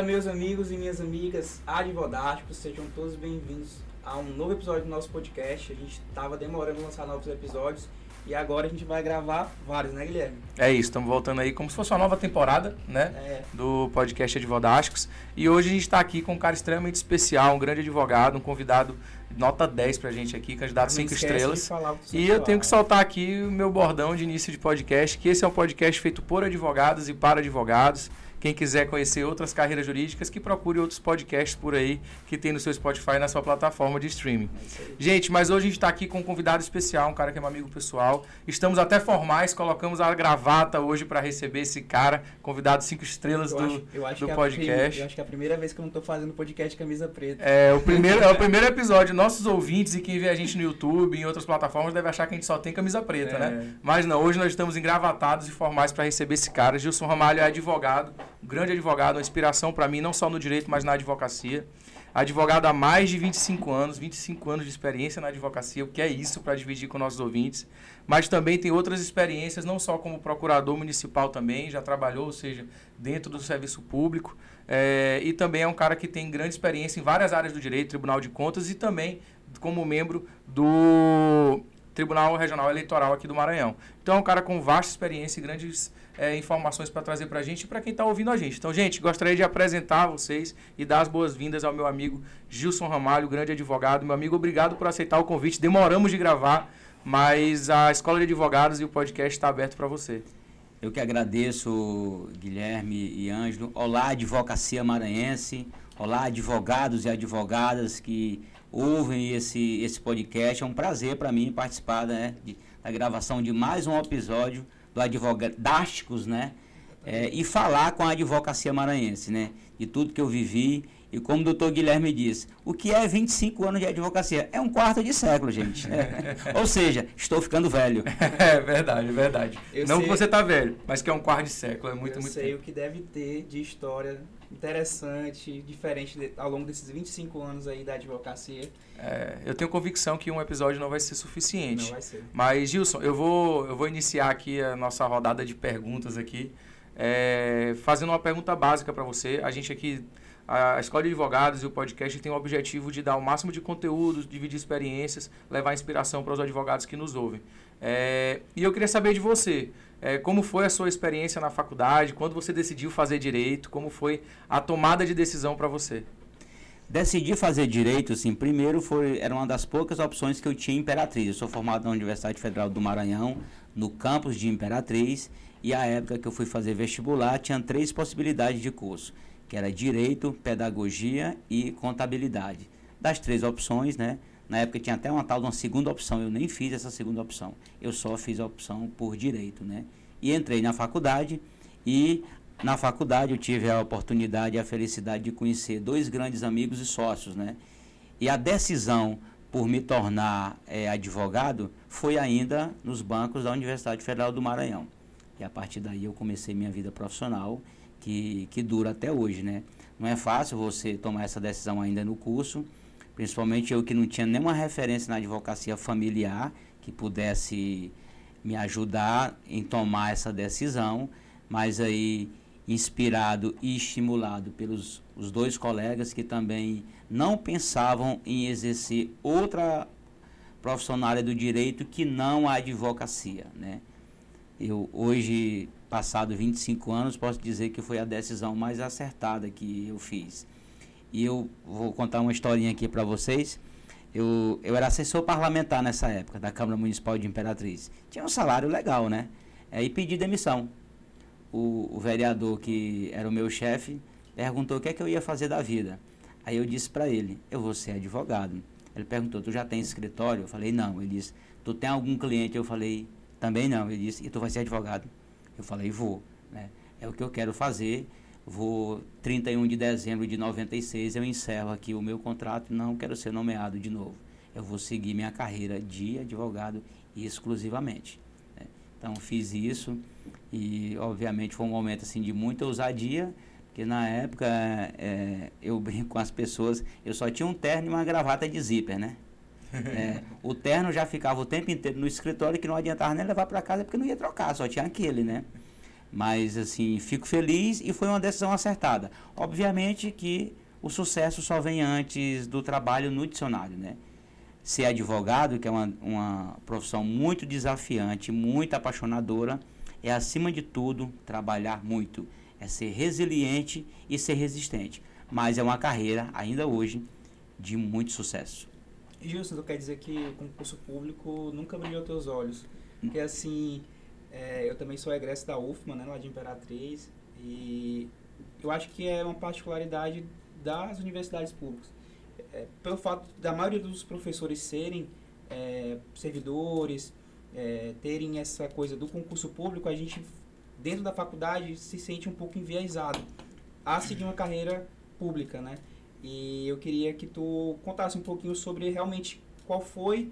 Fala, meus amigos e minhas amigas advogásticos, sejam todos bem-vindos a um novo episódio do nosso podcast. A gente estava demorando a lançar novos episódios e agora a gente vai gravar vários, né, Guilherme? É isso, estamos voltando aí como se fosse uma nova temporada, né? É. Do podcast Advodásticos. E hoje a gente está aqui com um cara extremamente especial, um grande advogado, um convidado nota 10 pra gente aqui, candidato Não 5 esquece de estrelas. E eu falar. tenho que soltar aqui o meu bordão de início de podcast, que esse é um podcast feito por advogados e para advogados. Quem quiser conhecer outras carreiras jurídicas, que procure outros podcasts por aí que tem no seu Spotify e na sua plataforma de streaming. É. Gente, mas hoje a gente está aqui com um convidado especial, um cara que é meu amigo pessoal. Estamos até formais, colocamos a gravata hoje para receber esse cara, convidado cinco estrelas Eu do, acho- eu acho do que é a podcast. prim- eu acho que é a primeira vez que eu não tô fazendo podcast camisa preta. É o, primeiro, é o primeiro episódio. Nossos ouvintes e quem vê a gente no YouTube e em outras plataformas deve achar que a gente só tem camisa preta, É. né? Mas não, hoje nós estamos engravatados e formais para receber esse cara. Gilson Ramalho é advogado, um grande advogado, uma inspiração para mim, não só no direito, mas na advocacia. Advogado há mais de 25 anos, 25 anos de experiência na advocacia, o que é isso para dividir com nossos ouvintes. Mas também tem outras experiências, não só como procurador municipal também, já trabalhou, ou seja, dentro do serviço público. É, e também é um cara que tem grande experiência em várias áreas do direito, Tribunal de Contas e também como membro do Tribunal Regional Eleitoral aqui do Maranhão. Então é um cara com vasta experiência e grandes é, informações para trazer para a gente e para quem está ouvindo a gente. Então, gente, gostaria de apresentar vocês e dar as boas-vindas ao meu amigo Gilson Ramalho, grande advogado. Meu amigo, obrigado por aceitar o convite. Demoramos de gravar, mas a Escola de Advogados e o podcast está aberto para você. Eu que agradeço, Guilherme e Ângelo. Olá, advocacia maranhense. Olá, advogados e advogadas que ouvem esse, esse podcast. É um prazer para mim participar né, de- da gravação de mais um episódio do Advogásticos, né? É, e falar com a advocacia maranhense, né? De tudo que eu vivi. E como o doutor Guilherme disse, o que é 25 anos de advocacia? É um quarto de século, gente. Ou seja, estou ficando velho. É verdade, é verdade. Eu Não sei- que você tá velho, mas que é um quarto de século, é muito, eu muito sei tempo. o que deve ter de história interessante, diferente de- ao longo desses 25 anos aí da advocacia. É, eu tenho convicção que um episódio não vai ser suficiente. Não vai ser. Mas, Gilson, eu vou, eu vou iniciar aqui a nossa rodada de perguntas aqui, é, fazendo uma pergunta básica para você. A gente aqui, a Escola de Advogados e o podcast tem o objetivo de dar o máximo de conteúdo, dividir experiências, levar inspiração para os advogados que nos ouvem. É, e eu queria saber de você, é, como foi a sua experiência na faculdade, quando você decidiu fazer direito, como foi a tomada de decisão para você? Decidi fazer direito, assim, primeiro foi, era uma das poucas opções que eu tinha em Imperatriz. Eu sou formado na Universidade Federal do Maranhão, no campus de Imperatriz, e a época que eu fui fazer vestibular tinha três possibilidades de curso, que era direito, pedagogia e contabilidade. Das três opções, né? Na época tinha até uma tal de uma segunda opção, eu nem fiz essa segunda opção. Eu só fiz a opção por direito, né? E entrei na faculdade e na faculdade eu tive a oportunidade e a felicidade de conhecer dois grandes amigos e sócios, né? E a decisão por me tornar eh, advogado foi ainda nos bancos da Universidade Federal do Maranhão. E a partir daí eu comecei minha vida profissional, que, que dura até hoje, né? Não é fácil você tomar essa decisão ainda no curso, principalmente eu que não tinha nenhuma referência na advocacia familiar que pudesse me ajudar em tomar essa decisão, mas aí inspirado e estimulado pelos os dois colegas que também não pensavam em exercer outra profissão na área do direito que não a advocacia, né? Eu hoje, passado 25 anos, posso dizer que foi a decisão mais acertada que eu fiz. E eu vou contar uma historinha aqui para vocês. Eu, eu era assessor parlamentar nessa época, da Câmara Municipal de Imperatriz. Tinha um salário legal, né? Aí pedi demissão. O, o vereador, que era o meu chefe, perguntou o que é que eu ia fazer da vida. Aí eu disse para ele, eu vou ser advogado. Ele perguntou, tu já tem escritório? Eu falei, não. Ele disse, tu tem algum cliente? Eu falei, também não. Ele disse, e tu vai ser advogado? Eu falei, vou. Né? É o que eu quero fazer. Vou, 31 de dezembro de 96, eu encerro aqui o meu contrato. Não quero ser nomeado de novo. Eu vou seguir minha carreira de advogado exclusivamente. né? Então, fiz isso e, obviamente, foi um momento assim, de muita ousadia, porque na época é, eu brinco com as pessoas, eu só tinha um terno e uma gravata de zíper, né? É, o terno já ficava o tempo inteiro no escritório que não adiantava nem levar para casa porque não ia trocar, só tinha aquele, né? Mas, assim, fico feliz e foi uma decisão acertada. Obviamente que o sucesso só vem antes do trabalho no dicionário, né? Ser advogado, que é uma, uma profissão muito desafiante, muito apaixonadora, é, acima de tudo, trabalhar muito. É ser resiliente e ser resistente. Mas é uma carreira, ainda hoje, de muito sucesso. Gilson, tu quer dizer que o concurso público nunca brilhou teus olhos? Porque assim, é, eu também sou egresso da UFMA, né, lá de Imperatriz, e eu acho que é uma particularidade das universidades públicas. É, pelo fato da maioria dos professores serem é, servidores, é, terem essa coisa do concurso público, a gente, dentro da faculdade, se sente um pouco enviesado a seguir uma carreira pública, né? E eu queria que tu contasse um pouquinho sobre realmente qual foi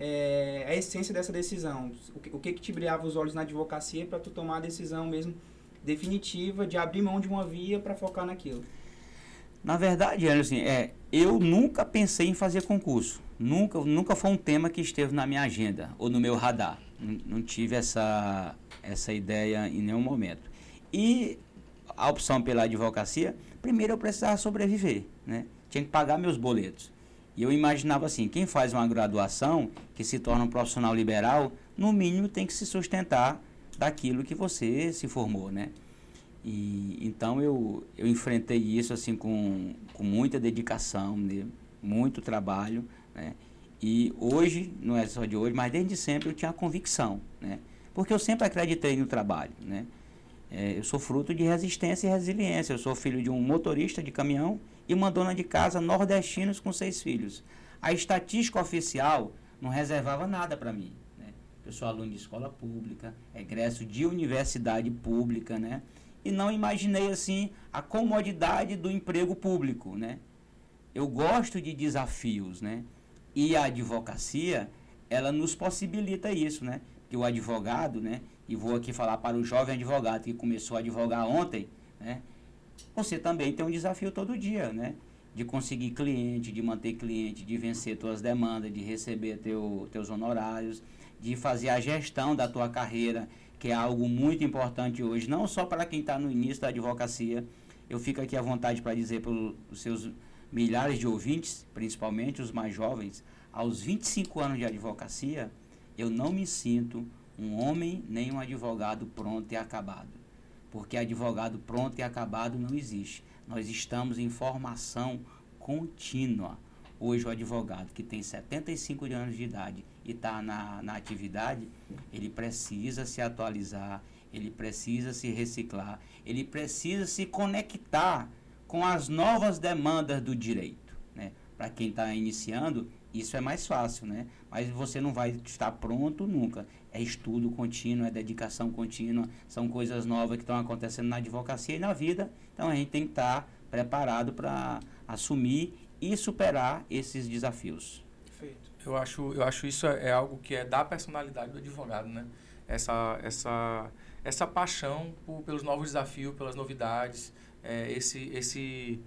é, a essência dessa decisão. O que, o que, que te brilhava os olhos na advocacia para tu tomar a decisão mesmo definitiva de abrir mão de uma via para focar naquilo? Na verdade, assim, é, eu nunca pensei em fazer concurso. Nunca, nunca foi um tema que esteve na minha agenda ou no meu radar. Não, não tive essa, essa ideia em nenhum momento. E a opção pela advocacia, primeiro eu precisava sobreviver, né? Tinha que pagar meus boletos. E eu imaginava assim, quem faz uma graduação, que se torna um profissional liberal, no mínimo tem que se sustentar daquilo que você se formou, né? E então eu, eu enfrentei isso assim com, com muita dedicação, né? muito trabalho, né? E hoje, não é só de hoje, mas desde sempre eu tinha a convicção, né? Porque eu sempre acreditei no trabalho, né? É, eu sou fruto de resistência e resiliência. Eu sou filho de um motorista de caminhão e uma dona de casa nordestinos com seis filhos. A estatística oficial não reservava nada para mim. Né? Eu sou aluno de escola pública, egresso de universidade pública, né? E não imaginei assim a comodidade do emprego público, né? Eu gosto de desafios, né? E a advocacia, ela nos possibilita isso, né? Que o advogado, né? E vou aqui falar para o jovem advogado que começou a advogar ontem, né? Você também tem um desafio todo dia, né? De conseguir cliente, de manter cliente, de vencer tuas demandas, de receber teu, teus honorários, de fazer a gestão da tua carreira, que é algo muito importante hoje, não só para quem está no início da advocacia. Eu fico aqui à vontade para dizer para os seus milhares de ouvintes, principalmente os mais jovens, aos 25 anos de advocacia, eu não me sinto um homem nem um advogado pronto e acabado. Porque advogado pronto e acabado não existe. Nós estamos em formação contínua. Hoje o advogado que tem 75 anos de idade e está na, na atividade, ele precisa se atualizar, ele precisa se reciclar, ele precisa se conectar com as novas demandas do direito. Né? Para quem está iniciando, isso é mais fácil, né? Mas você não vai estar pronto nunca. É estudo contínuo, é dedicação contínua, são coisas novas que estão acontecendo na advocacia e na vida. Então a gente tem que estar preparado para assumir e superar esses desafios. Perfeito. Eu acho, eu acho isso é, é algo que é da personalidade do advogado, né? Essa, essa, essa paixão por, pelos novos desafios, pelas novidades, é, esse, esse,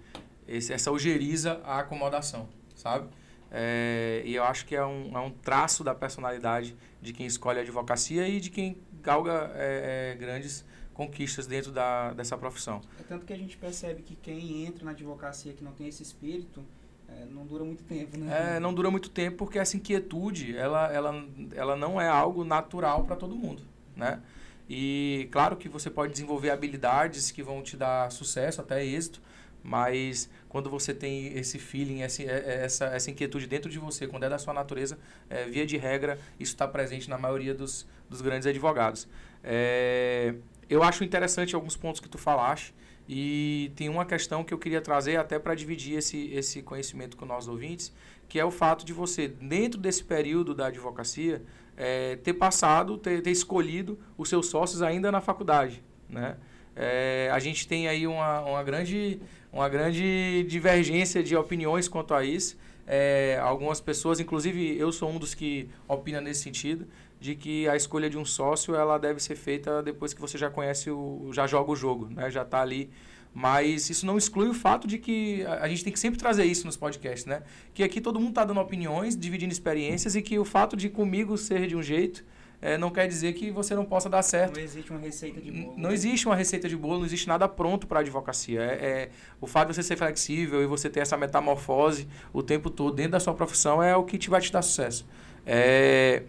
esse, essa ojeriza à acomodação, sabe? É, e eu acho que é um, é um traço da personalidade de quem escolhe a advocacia e de quem galga é, é, grandes conquistas dentro da, dessa profissão. É tanto que a gente percebe que quem entra na advocacia que não tem esse espírito é, não dura muito tempo, né? É, não dura muito tempo porque essa inquietude ela, ela, ela não é algo natural para todo mundo, né? E claro que você pode desenvolver habilidades que vão te dar sucesso, até êxito, mas quando você tem esse feeling, essa, é, é, essa, essa inquietude dentro de você, quando é da sua natureza, é, via de regra, isso está presente na maioria dos, dos grandes advogados. É, eu acho interessante alguns pontos que tu falaste e tem uma questão que eu queria trazer até para dividir esse, esse conhecimento com nossos ouvintes, que é o fato de você, dentro desse período da advocacia, é, ter passado, ter, ter escolhido os seus sócios ainda na faculdade, né? É, a gente tem aí uma, uma grande uma grande divergência de opiniões quanto a isso. É, algumas pessoas, inclusive eu sou um dos que opina nesse sentido, de que a escolha de um sócio ela deve ser feita depois que você já conhece o, já joga o jogo, né? Já está ali. Mas isso não exclui o fato de que a gente tem que sempre trazer isso nos podcasts, né? Que aqui todo mundo está dando opiniões, dividindo experiências e que o fato de comigo ser de um jeito é, não quer dizer que você não possa dar certo. Não existe uma receita de bolo. Não existe uma receita de bolo, não existe nada pronto para a advocacia. É, é, o fato de você ser flexível e você ter essa metamorfose o tempo todo dentro da sua profissão é o que te vai te dar sucesso. É,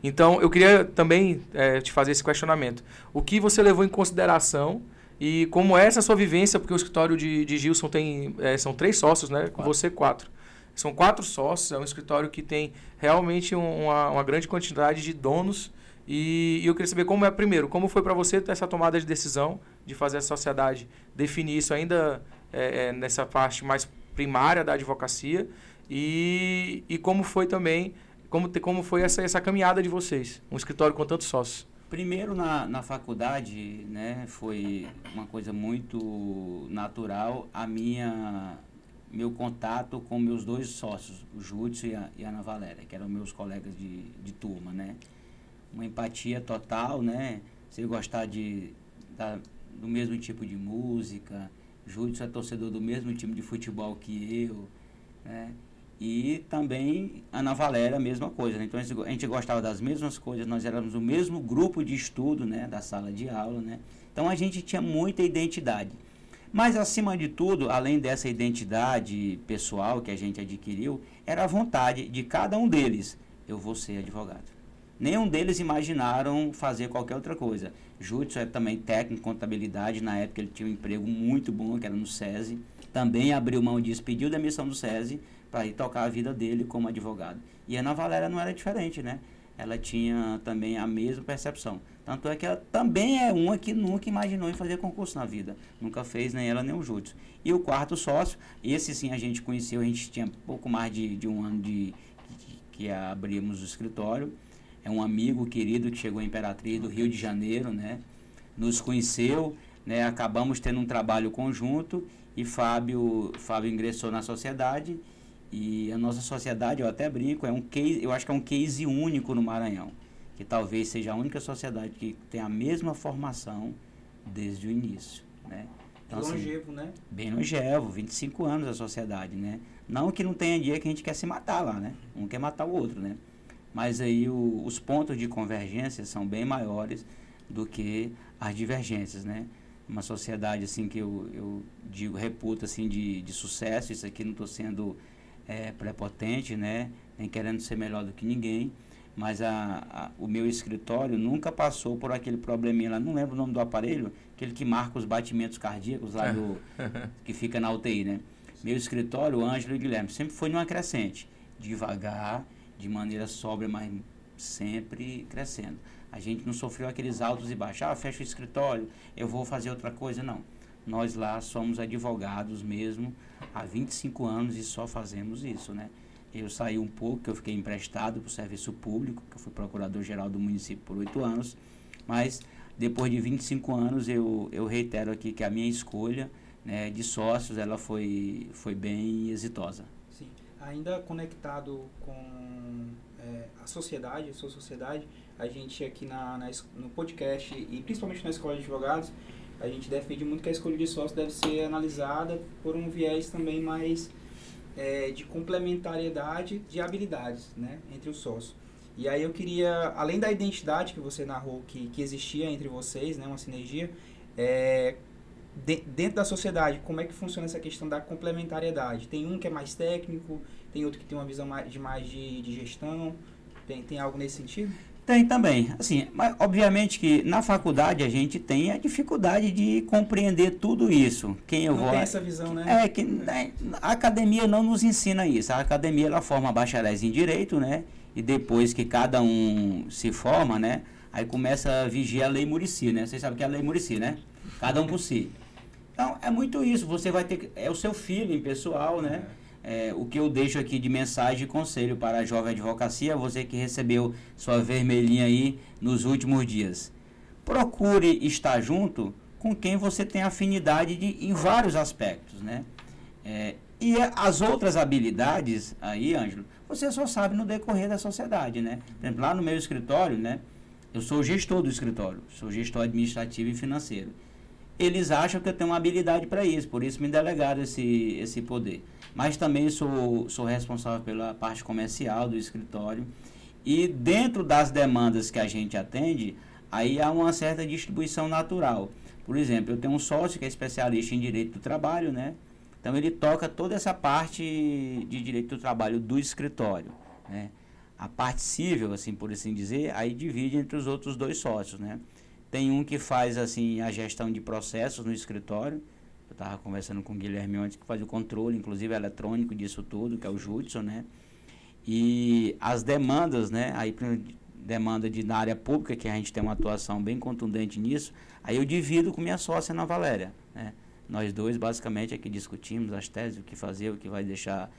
então, eu queria também é, te fazer esse questionamento. O que você levou em consideração e como é essa sua vivência, porque o escritório de, de Gilson tem, é, são três sócios, né? Com você, quatro. São quatro sócios, é um escritório que tem realmente uma, uma grande quantidade de donos. E, e, eu queria saber como é, primeiro, como foi para você essa tomada de decisão de fazer a sociedade definir isso ainda é, é, nessa parte mais primária da advocacia e, e como foi também, como, como foi essa, essa caminhada de vocês, um escritório com tantos sócios. Primeiro na, na faculdade, né, foi uma coisa muito natural a minha meu contato com meus dois sócios, o Júlio e a, e a Ana Valéria, que eram meus colegas de, de turma, né? Uma empatia total, né? Você gostar de, da, do mesmo tipo de música, Júlio é torcedor do mesmo time de futebol que eu, né? E também Ana Valéria, a mesma coisa. Né? Então a gente gostava das mesmas coisas, nós éramos o mesmo grupo de estudo né? da sala de aula. Né? Então a gente tinha muita identidade. Mas, acima de tudo, além dessa identidade pessoal que a gente adquiriu, era a vontade de cada um deles: eu vou ser advogado. Nenhum deles imaginaram fazer qualquer outra coisa. Júlio é também técnico em contabilidade, na época ele tinha um emprego muito bom, que era no SESI. Também abriu mão disso, pediu demissão do SESI para ir tocar a vida dele como advogado. E a Ana Valéria não era diferente, né? Ela tinha também a mesma percepção. Tanto é que ela também é uma que nunca imaginou em fazer concurso na vida. Nunca fez nem ela nem o Júlio. E o quarto sócio, esse sim a gente conheceu, a gente tinha pouco mais de, de um ano de que, que abrimos o escritório. É um amigo querido que chegou em Imperatriz do Rio de Janeiro, né? Nos conheceu, né? Acabamos tendo um trabalho conjunto e Fábio, Fábio ingressou na sociedade e a nossa sociedade, eu até brinco, é um case, eu acho que é um case único no Maranhão que talvez seja a única sociedade que tem a mesma formação desde o início, né? Então, longevo, assim, né? Bem longevo, 25 anos a sociedade, né? Não que não tenha dia que a gente quer se matar lá, né? Um quer matar o outro, né? Mas aí o, os pontos de convergência são bem maiores do que as divergências, né? Uma sociedade, assim, que eu, eu digo, reputa, assim, de, de sucesso, isso aqui não estou sendo é, prepotente, né? Nem querendo ser melhor do que ninguém, mas a, a, o meu escritório nunca passou por aquele probleminha lá, não lembro o nome do aparelho, aquele que marca os batimentos cardíacos lá do, que fica na UTI, né? Meu escritório, Ângelo e Guilherme, sempre foi numa crescente, devagar, de maneira sóbria, mas sempre crescendo. A gente não sofreu aqueles altos e baixos, ah, fecha o escritório, eu vou fazer outra coisa, não. Nós lá somos advogados mesmo há 25 anos e só fazemos isso, né? Eu saí um pouco, eu fiquei emprestado para o serviço público, que eu fui procurador-geral do município por oito anos, mas depois de 25 anos eu, eu reitero aqui que a minha escolha né, de sócios ela foi, foi bem exitosa. Ainda conectado com é, a sociedade, a sua sociedade, a gente aqui na, na, no podcast e principalmente na Escola de Advogados, a gente defende muito que a escolha de sócio deve ser analisada por um viés também mais é, de complementariedade de habilidades né, entre os sócios. E aí eu queria, além da identidade que você narrou que, que existia entre vocês, né, uma sinergia, é, de, dentro da sociedade, como é que funciona essa questão da complementariedade? Tem um que é mais técnico, tem outro que tem uma visão mais, de mais de, de gestão, tem, tem algo nesse sentido? Tem também. Assim, mas obviamente que na faculdade a gente tem a dificuldade de compreender tudo isso. Quem eu não vou. tem essa visão, né? É que né, a academia não nos ensina isso. A academia ela forma bacharéis em direito, né? E depois que cada um se forma, né? Aí começa a vigiar a lei Murici, né? Vocês sabem que é a lei Murici, né? Cada um por si. Então, é muito isso. Você vai ter que. É o seu feeling pessoal, né? É. O que eu deixo aqui de mensagem e conselho para a jovem advocacia, você que recebeu sua vermelhinha aí nos últimos dias. Procure estar junto com quem você tem afinidade de, em vários aspectos, né? É, e as outras habilidades aí, Ângelo, você só sabe no decorrer da sociedade, né? Por exemplo, lá no meu escritório, né? Eu sou gestor do escritório, sou gestor administrativo e financeiro. Eles acham que eu tenho uma habilidade para isso, por isso me delegaram esse, esse poder mas também sou, sou responsável pela parte comercial do escritório E dentro das demandas que a gente atende, aí há uma certa distribuição natural. Por exemplo, eu tenho um sócio que é especialista em direito do trabalho, né? Então ele toca toda essa parte de direito do trabalho do escritório, né? A parte civil, assim por assim dizer, aí divide entre os outros dois sócios, né? Tem um que faz assim a gestão de processos no escritório. Eu estava conversando com o Guilherme antes que faz o controle, inclusive eletrônico disso tudo, que é o Judson, né? E as demandas, né? Aí demanda de na área pública, que a gente tem uma atuação bem contundente nisso, aí eu divido com minha sócia Ana Valéria, né? Nós dois basicamente aqui discutimos as teses, o que fazer, o que vai deixar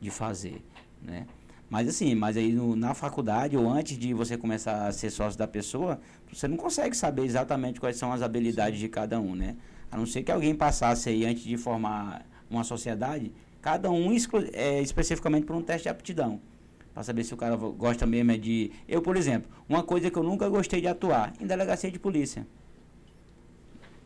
de fazer, né? Mas assim, mas aí no, na faculdade ou antes de você começar a ser sócio da pessoa, você não consegue saber exatamente quais são as habilidades de cada um, né? A não ser que alguém passasse aí antes de formar uma sociedade, cada um é, especificamente por um teste de aptidão. Para saber se o cara gosta mesmo é de. Eu, por exemplo, uma coisa que eu nunca gostei de atuar, em delegacia de polícia.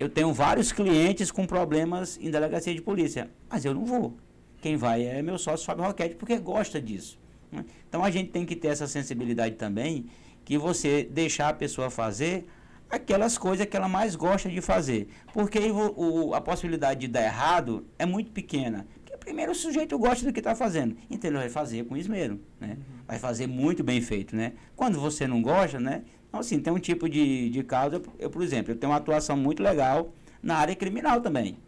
Eu tenho vários clientes com problemas em delegacia de polícia, mas eu não vou. Quem vai é meu sócio Fábio Roquete, porque gosta disso. Né? Então a gente tem que ter essa sensibilidade também, que você deixar a pessoa fazer aquelas coisas que ela mais gosta de fazer. Porque o, o, a possibilidade de dar errado é muito pequena. Porque primeiro o sujeito gosta do que está fazendo. Então ele vai fazer com esmero. Né? Uhum. Vai fazer muito bem feito. Né? Quando você não gosta, né? Então, assim, tem um tipo de, de causa. Eu, por exemplo, eu tenho uma atuação muito legal na área criminal também.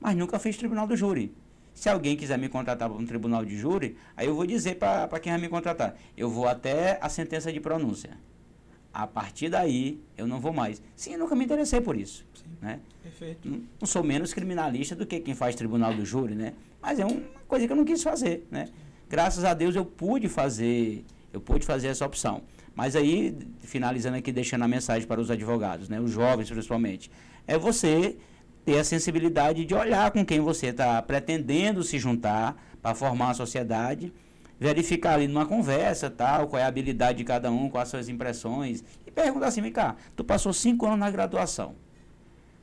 Mas nunca fiz tribunal do júri. Se alguém quiser me contratar para um tribunal de júri, aí eu vou dizer para quem vai me contratar. Eu vou até a sentença de pronúncia. A partir daí, eu não vou mais. Sim, eu nunca me interessei por isso. Sim, né? Perfeito. Não, não, sou menos criminalista do que quem faz tribunal do júri, né? Mas é uma coisa que eu não quis fazer, né? Graças a Deus eu pude fazer, eu pude fazer essa opção. Mas aí, finalizando aqui, deixando a mensagem para os advogados, né? Os jovens principalmente. É você ter a sensibilidade de olhar com quem você está pretendendo se juntar para formar uma sociedade, verificar ali numa conversa, tal, qual é a habilidade de cada um, quais são as impressões, e perguntar assim, cá, tu passou cinco anos na graduação,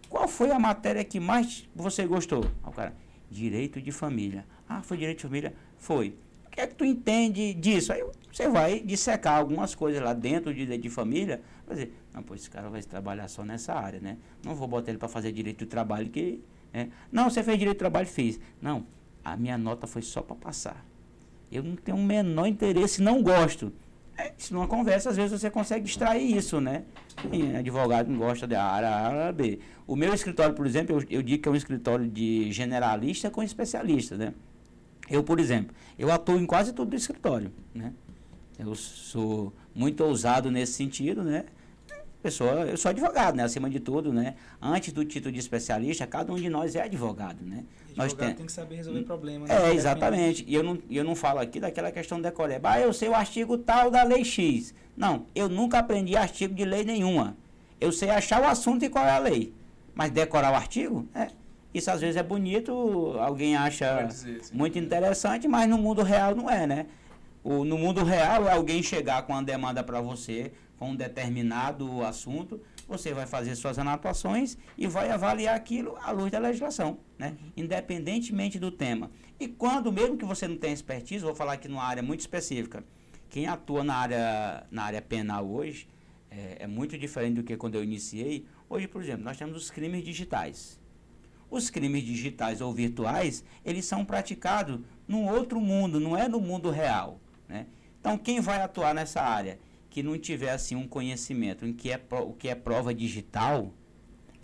qual foi a matéria que mais você gostou? o cara, direito de família. Ah, foi direito de família? Foi. Que é que tu entende disso? Aí você vai dissecar algumas coisas lá dentro de de família, vai dizer, não, pô, esse cara vai trabalhar só nessa área, né? Não vou botar ele para fazer direito do trabalho que. É. Não, você fez direito do trabalho, fiz. Não, a minha nota foi só para passar. Eu não tenho o menor interesse, não gosto. É, se numa conversa, às vezes você consegue extrair isso, né? Advogado não gosta da área A, área B. O meu escritório, por exemplo, eu, eu digo que é um escritório de generalista com especialista, né? Eu, por exemplo, eu atuo em quase todo o escritório, né? Eu sou muito ousado nesse sentido, né? pessoa, eu sou advogado, né? Acima de tudo, né? Antes do título de especialista, cada um de nós é advogado, né? Advogado nós tem... tem que saber resolver problemas. Né? É, exatamente. E eu não, eu não falo aqui daquela questão da decoreba. Ah, eu sei o artigo tal da lei X. Não, eu nunca aprendi artigo de lei nenhuma. Eu sei achar o assunto e qual é a lei. Mas decorar o artigo, é. Isso às vezes é bonito, alguém acha dizer, muito interessante, mas no mundo real não é, né? O, no mundo real é alguém chegar com uma demanda para você, com um determinado assunto, você vai fazer suas anotações e vai avaliar aquilo à luz da legislação, né? independentemente do tema. E quando, mesmo que você não tenha expertise, vou falar aqui numa área muito específica, quem atua na área, na área penal hoje é, é muito diferente do que quando eu iniciei. Hoje, por exemplo, nós temos os crimes digitais. Os crimes digitais ou virtuais, eles são praticados num outro mundo, não é no mundo real. Né? Então, quem vai atuar nessa área? que não tiver assim um conhecimento em que é o que é prova digital,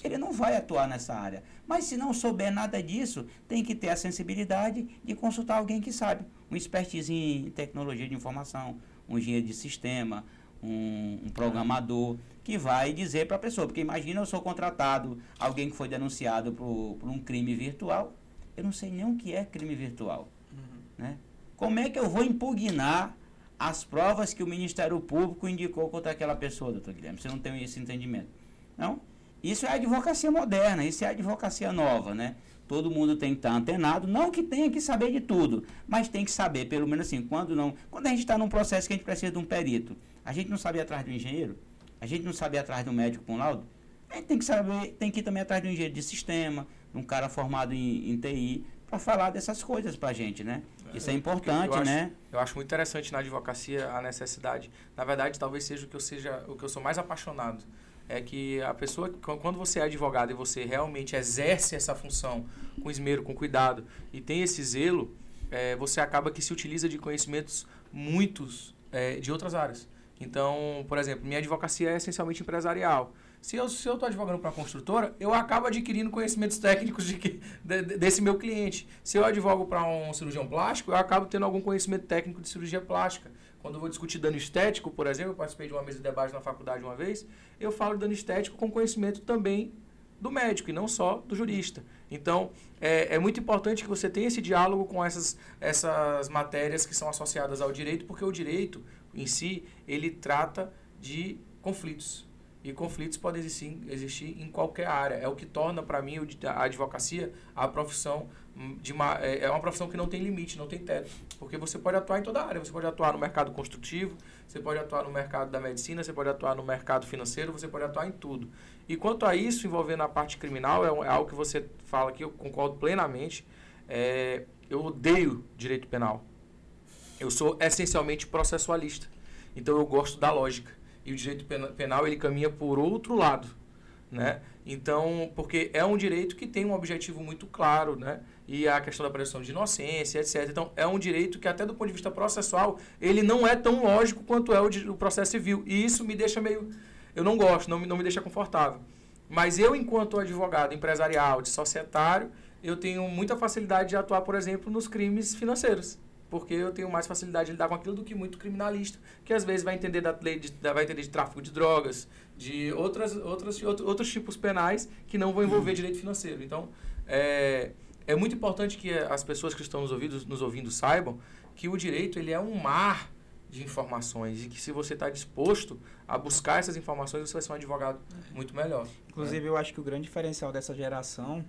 ele não vai atuar nessa área. Mas se não souber nada disso, tem que ter a sensibilidade de consultar alguém que sabe, um expertise em tecnologia de informação, um engenheiro de sistema, um, um programador, que vai dizer para a pessoa, porque imagina eu sou contratado, alguém que foi denunciado por, por um crime virtual, eu não sei nem o que é crime virtual. Uhum. Né? Como é que eu vou impugnar as provas que o Ministério Público indicou contra aquela pessoa, doutor Guilherme. Você não tem esse entendimento. Não? Isso é advocacia moderna, isso é advocacia nova, né? Todo mundo tem que estar antenado, não que tenha que saber de tudo, mas tem que saber, pelo menos assim, quando não. Quando a gente está num processo que a gente precisa de um perito, a gente não sabe ir atrás do engenheiro, a gente não sabe ir atrás do médico com laudo, a gente tem que saber, tem que ir também atrás do engenheiro de sistema, de um cara formado em, em TI, para falar dessas coisas para a gente, né? Isso é importante, eu né? eu acho muito interessante na advocacia a necessidade. Na verdade, talvez seja o que eu seja, o que eu sou mais apaixonado é que a pessoa, quando você é advogado e você realmente exerce essa função com esmero, com cuidado e tem esse zelo, é, você acaba que se utiliza de conhecimentos muitos é, de outras áreas. Então, por exemplo, minha advocacia é essencialmente empresarial. Se eu estou advogando para uma construtora, eu acabo adquirindo conhecimentos técnicos de que, de, desse meu cliente. Se eu advogo para um cirurgião plástico, eu acabo tendo algum conhecimento técnico de cirurgia plástica. Quando eu vou discutir dano estético, por exemplo, eu participei de uma mesa de debate na faculdade uma vez, eu falo dano estético com conhecimento também do médico e não só do jurista. Então, é, é, muito importante que você tenha esse diálogo com essas, essas matérias que são associadas ao direito, porque o direito em si, ele trata de conflitos. E conflitos podem existir, existir em qualquer área. É o que torna, para mim, a advocacia a profissão de uma, é, é uma profissão que não tem limite, não tem teto. Porque você pode atuar em toda a área. Você pode atuar no mercado construtivo, você pode atuar no mercado da medicina, você pode atuar no mercado financeiro, você pode atuar em tudo. E quanto a isso, envolvendo a parte criminal, é, é algo que você fala que eu concordo plenamente. É, eu odeio direito penal. Eu sou essencialmente processualista. Então eu gosto da lógica e o direito penal ele caminha por outro lado, né? Então, porque é um direito que tem um objetivo muito claro, né? E a questão da presunção de inocência, etc. Então, é um direito que até do ponto de vista processual, ele não é tão lógico quanto é o, o processo civil. E isso me deixa meio... Eu não gosto, não, não me deixa confortável. Mas eu, enquanto advogado empresarial, de societário, eu tenho muita facilidade de atuar, por exemplo, nos crimes financeiros porque eu tenho mais facilidade de lidar com aquilo do que muito criminalista, que às vezes vai entender da lei de, vai entender de tráfico de drogas, de outras, outras, outros tipos penais que não vão envolver direito financeiro. Então, é, é muito importante que as pessoas que estão nos ouvindo, nos ouvindo saibam que o direito ele é um mar de informações e que se você está disposto a buscar essas informações, você vai ser um advogado muito melhor. Inclusive, eu acho que o grande diferencial dessa geração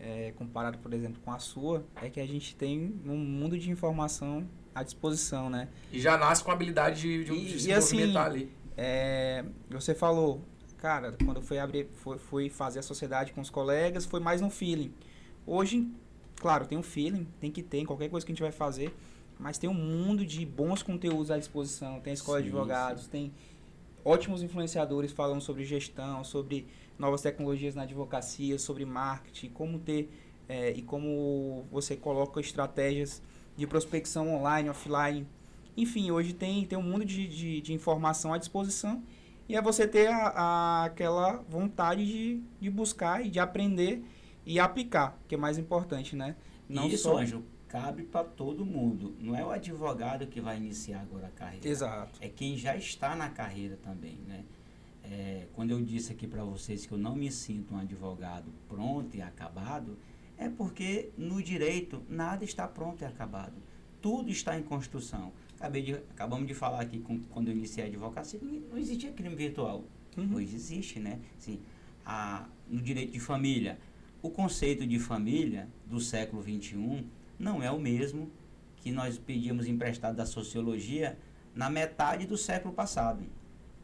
é, comparado, por exemplo, com a sua, é que a gente tem um mundo de informação à disposição, né? E já nasce com a habilidade de, de, e, de se e assim, movimentar assim, ali. É, você falou, cara, quando eu fui, abrir, fui, fui fazer a sociedade com os colegas, foi mais no feeling. Hoje, claro, tem um feeling, tem que ter em qualquer coisa que a gente vai fazer, mas tem um mundo de bons conteúdos à disposição. Tem a escola sim, de advogados, sim. tem ótimos influenciadores falando sobre gestão, sobre novas tecnologias na advocacia, sobre marketing, como ter é, e como você coloca estratégias de prospecção online, offline. Enfim, hoje tem, tem um mundo de, de, de informação à disposição e é você ter a, a, aquela vontade de, de buscar e de aprender e aplicar, que é mais importante, né? Não Isso, só... Anjo, cabe para todo mundo. Não é o advogado que vai iniciar agora a carreira. Exato. É quem já está na carreira também, né? É, quando eu disse aqui para vocês que eu não me sinto um advogado pronto e acabado, é porque no direito nada está pronto e acabado. Tudo está em construção. Acabei de, acabamos de falar aqui com, quando eu iniciei a advocacia, não existia crime virtual. Uhum. Hoje existe, né? Assim, a, no direito de família, o conceito de família do século XXI não é o mesmo que nós pedíamos emprestado da sociologia na metade do século passado.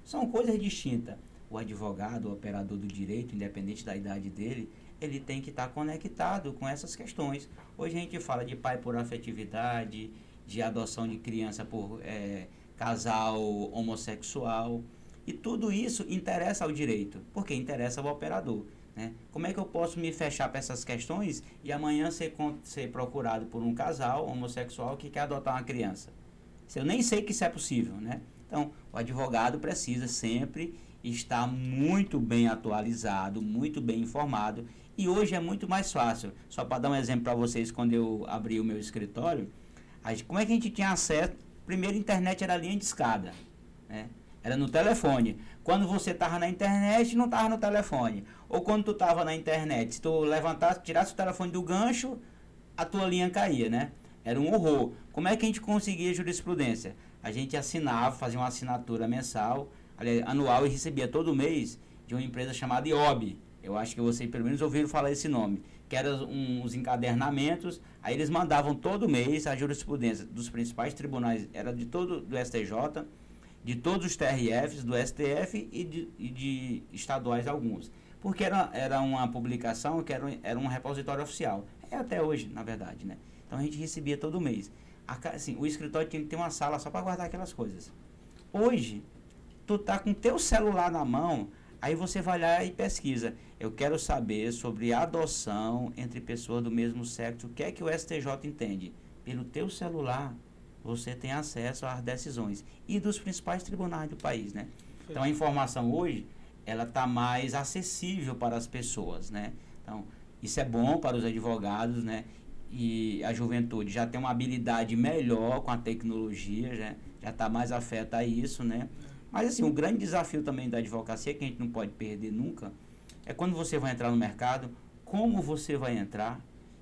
São coisas distintas. O advogado, o operador do direito, independente da idade dele, ele tem que estar tá conectado com essas questões. Hoje a gente fala de pai por afetividade, de adoção de criança por é, casal homossexual. E tudo isso interessa ao direito, porque interessa ao operador. Né? Como é que eu posso me fechar para essas questões e amanhã ser, ser procurado por um casal homossexual que quer adotar uma criança? Eu nem sei que isso é possível, né? Então, o advogado precisa sempre estar muito bem atualizado, muito bem informado. E hoje é muito mais fácil. Só para dar um exemplo para vocês, quando eu abri o meu escritório, como é que a gente tinha acesso? Primeiro, a internet era linha de escada. Né? Era no telefone. Quando você estava na internet, não estava no telefone. Ou quando tu estava na internet, se tu levantasse, tirasse o telefone do gancho, a tua linha caía, né? Era um horror. Como é que a gente conseguia jurisprudência? A gente assinava, fazia uma assinatura mensal, anual e recebia todo mês de uma empresa chamada IOB. Eu acho que vocês pelo menos ouviram falar esse nome. Que eram uns encadernamentos, aí eles mandavam todo mês a jurisprudência dos principais tribunais, era de todo do STJ, de todos os TRFs, do STF e de, e de estaduais alguns. Porque era, era uma publicação que era, era um repositório oficial. É até hoje, na verdade, né? Então a gente recebia todo mês. Assim, o escritório tinha que ter uma sala só para guardar aquelas coisas. Hoje, tu tá com teu celular na mão, aí você vai lá e pesquisa. Eu quero saber sobre adoção entre pessoas do mesmo sexo. O que é que o STJ entende? Pelo teu celular, você tem acesso às decisões e dos principais tribunais do país, né? Então a informação hoje ela está mais acessível para as pessoas, né? Então isso é bom para os advogados, né? E a juventude já tem uma habilidade melhor com a tecnologia, né? já está mais afeta a isso, né? Mas assim, o grande desafio também da advocacia que a gente não pode perder nunca é quando você vai entrar no mercado, como você vai entrar,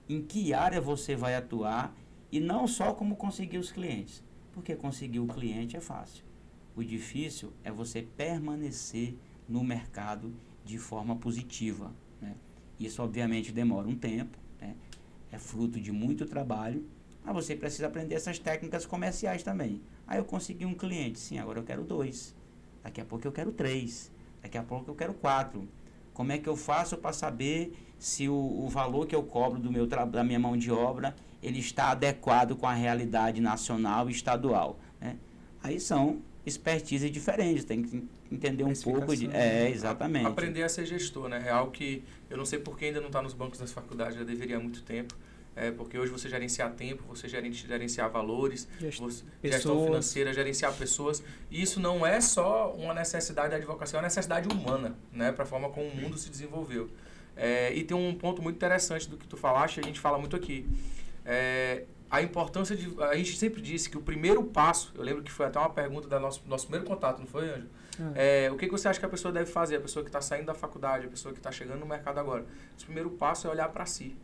em que área você vai atuar e não só como conseguir os clientes, porque conseguir o cliente é fácil. O difícil é você permanecer no mercado de forma positiva. Né? Isso, obviamente, demora um tempo? É fruto de muito trabalho, mas você precisa aprender essas técnicas comerciais também. Aí eu consegui um cliente, sim, agora eu quero dois. Daqui a pouco eu quero três. Daqui a pouco eu quero quatro. Como é que eu faço para saber se o, o, valor que eu cobro do meu da minha mão de obra ele está adequado com a realidade nacional e estadual? Né? Aí são expertise diferentes, tem que entender um pouco de. É, exatamente. Aprender a ser gestor, né? É algo que eu não sei por que ainda não está nos bancos das faculdades, já deveria há muito tempo. É, porque hoje você gerenciar tempo, você gerenciar valores, você, gestão financeira, gerenciar pessoas. E isso não é só uma necessidade da advocacia, é uma necessidade humana, né? Para a forma como o mundo se desenvolveu. É, e tem um ponto muito interessante do que tu falaste, a gente fala muito aqui. É, a importância de. A gente sempre disse que o primeiro passo, eu lembro que foi até uma pergunta do nosso, nosso primeiro contato, não foi, Anjo? É. é o que, que você acha que a pessoa deve fazer? A pessoa que está saindo da faculdade, a pessoa que está chegando no mercado agora. O primeiro passo é olhar para si.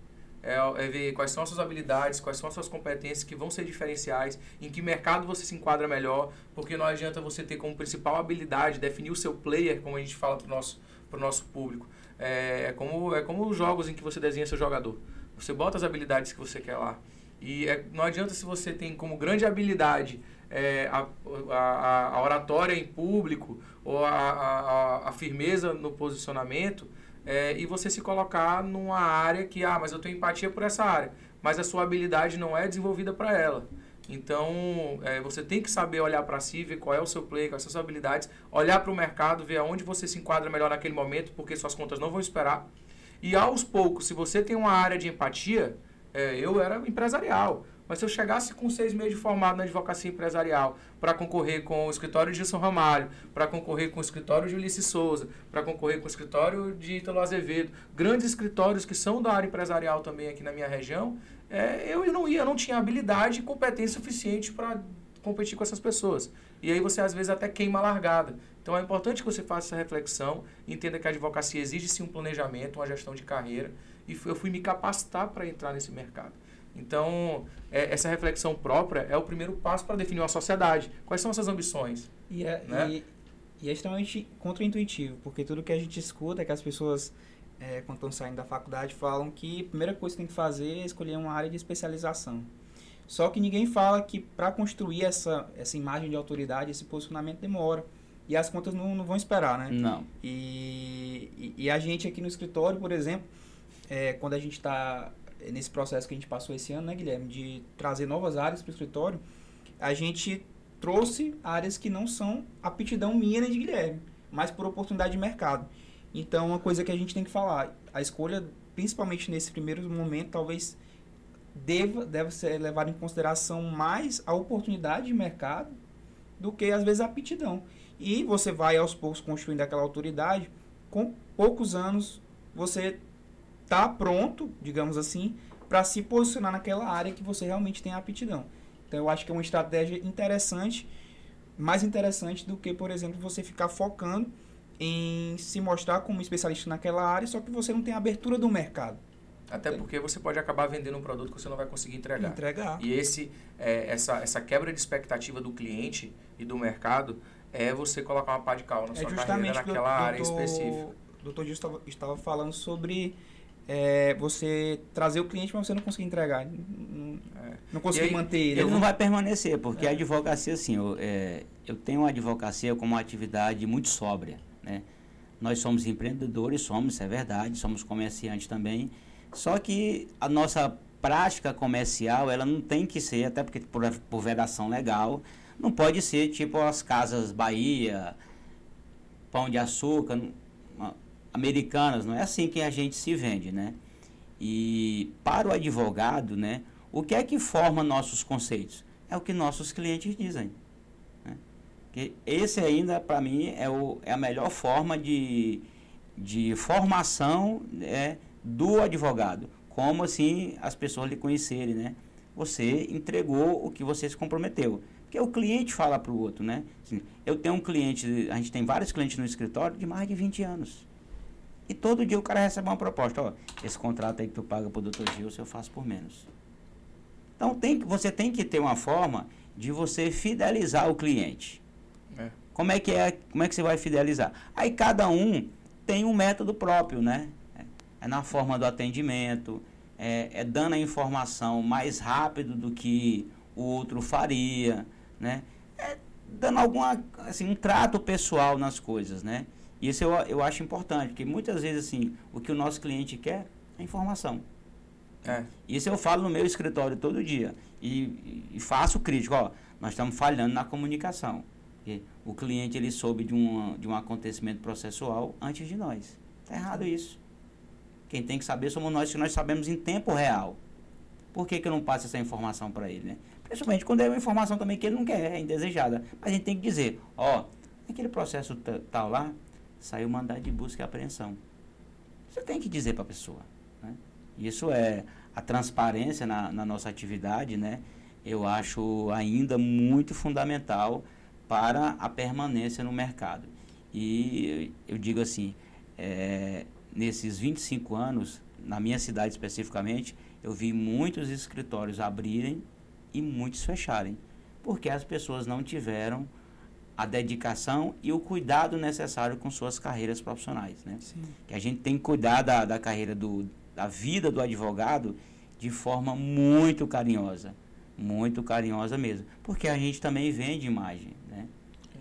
É, é, ver quais são as suas habilidades, quais são as suas competências que vão ser diferenciais, em que mercado você se enquadra melhor, porque não adianta você ter como principal habilidade definir o seu player, como a gente fala para o nosso, pro nosso público. É, é, como, é como os jogos em que você desenha seu jogador. Você bota as habilidades que você quer lá. E é, não adianta se você tem como grande habilidade é, a, a, a, oratória em público ou a, a, firmeza no posicionamento é, e você se colocar numa área que, ah, mas eu tenho empatia por essa área, mas a sua habilidade não é desenvolvida para ela. Então, é, você tem que saber olhar para si, ver qual é o seu play, quais são as suas habilidades, olhar para o mercado, ver aonde você se enquadra melhor naquele momento, porque suas contas não vão esperar. E aos poucos, se você tem uma área de empatia, é, eu era empresarial. Mas se eu chegasse com seis meses de formado na advocacia empresarial para concorrer com o escritório de Gilson Ramalho, para concorrer com o escritório de Ulisses Souza, para concorrer com o escritório de Ítalo Azevedo, grandes escritórios que são da área empresarial também aqui na minha região, é, eu não ia, eu não tinha habilidade e competência suficiente para competir com essas pessoas. E aí você às vezes até queima a largada. Então é importante que você faça essa reflexão, entenda que a advocacia exige sim um planejamento, uma gestão de carreira, e eu fui me capacitar para entrar nesse mercado. Então, é, essa reflexão própria é o primeiro passo para definir uma sociedade. Quais são essas ambições? E é, né? e, e é extremamente contraintuitivo, porque tudo que a gente escuta é que as pessoas, é, quando estão saindo da faculdade, falam que a primeira coisa que tem que fazer é escolher uma área de especialização. Só que ninguém fala que para construir essa, essa imagem de autoridade, esse posicionamento demora. E as contas não, não vão esperar, né? Não. E, e, e a gente aqui no escritório, por exemplo, é, quando a gente está nesse processo que a gente passou esse ano, né, Guilherme, de trazer novas áreas para o escritório, a gente trouxe áreas que não são aptidão minha nem de Guilherme, mas por oportunidade de mercado. Então, uma coisa que a gente tem que falar, a escolha, principalmente nesse primeiro momento, talvez deva, deve ser levada em consideração mais a oportunidade de mercado do que, às vezes, a aptidão. E você vai, aos poucos, construindo aquela autoridade, com poucos anos, você está pronto, digamos assim, para se posicionar naquela área que você realmente tem aptidão. Então eu acho que é uma estratégia interessante, mais interessante do que, por exemplo, você ficar focando em se mostrar como especialista naquela área, só que você não tem abertura do mercado. Até porque você pode acabar vendendo um produto que você não vai conseguir entregar. Entregar. E esse, é, essa, essa quebra de expectativa do cliente e do mercado é você colocar uma pá de cal na é sua carreira naquela doutor, área específica. O doutor Gil estava, estava falando sobre é, você trazer o cliente, mas você não conseguir entregar. Não, é. não conseguir manter ele. Ele não vai permanecer, porque é. a advocacia, assim, eu, é, eu tenho a advocacia como uma atividade muito sóbria. Né? Nós somos empreendedores, somos, isso é verdade, somos comerciantes também, Só que a nossa prática comercial, ela não tem que ser, até porque por, por vedação legal, não pode ser tipo as casas Bahia, Pão de Açúcar, americanas, não é assim que a gente se vende, né? E para o advogado, né, o que é que forma nossos conceitos? É o que nossos clientes dizem. Né? Que esse ainda, para mim, é, o, é a melhor forma de, de formação né, do advogado. Como assim as pessoas lhe conhecerem, né? Você entregou o que você se comprometeu. Porque o cliente fala para o outro, né? Assim, eu tenho um cliente, a gente tem vários clientes no escritório de mais de 20 anos. E todo dia o cara recebe uma proposta, ó, esse contrato aí que tu paga pro doutor Gilson, eu faço por menos. Então tem, você tem que ter uma forma de você fidelizar o cliente. É. Como é que é, como é que você vai fidelizar? Aí cada um tem um método próprio, né? É, na forma do atendimento, é, é dando a informação mais rápido do que o outro faria, né? É dando alguma, assim, um trato pessoal nas coisas, né? Isso eu, eu acho importante, porque muitas vezes, assim, o que o nosso cliente quer é informação. É. Isso eu falo no meu escritório todo dia. E, e faço crítico, ó, nós estamos falhando na comunicação. O cliente, ele soube de um, de um acontecimento processual antes de nós. Está errado isso. Quem tem que saber somos nós, que nós sabemos em tempo real. Por que, que eu não passo essa informação para ele, né? Principalmente quando é uma informação também que ele não quer, é indesejada. Mas a gente tem que dizer, ó, aquele processo tal lá, saiu mandado de busca e apreensão. Você tem que dizer para a pessoa. Né? Isso é a transparência na, na, nossa atividade, né? Eu acho ainda muito fundamental para a permanência no mercado. E eu digo assim, é, nesses 25 anos, na minha cidade especificamente, eu vi muitos escritórios abrirem e muitos fecharem, porque as pessoas não tiveram a dedicação e o cuidado necessário com suas carreiras profissionais, né? Sim. Que a gente tem que cuidar da, da carreira do, da vida do advogado de forma muito carinhosa, muito carinhosa mesmo, porque a gente também vende imagem, né?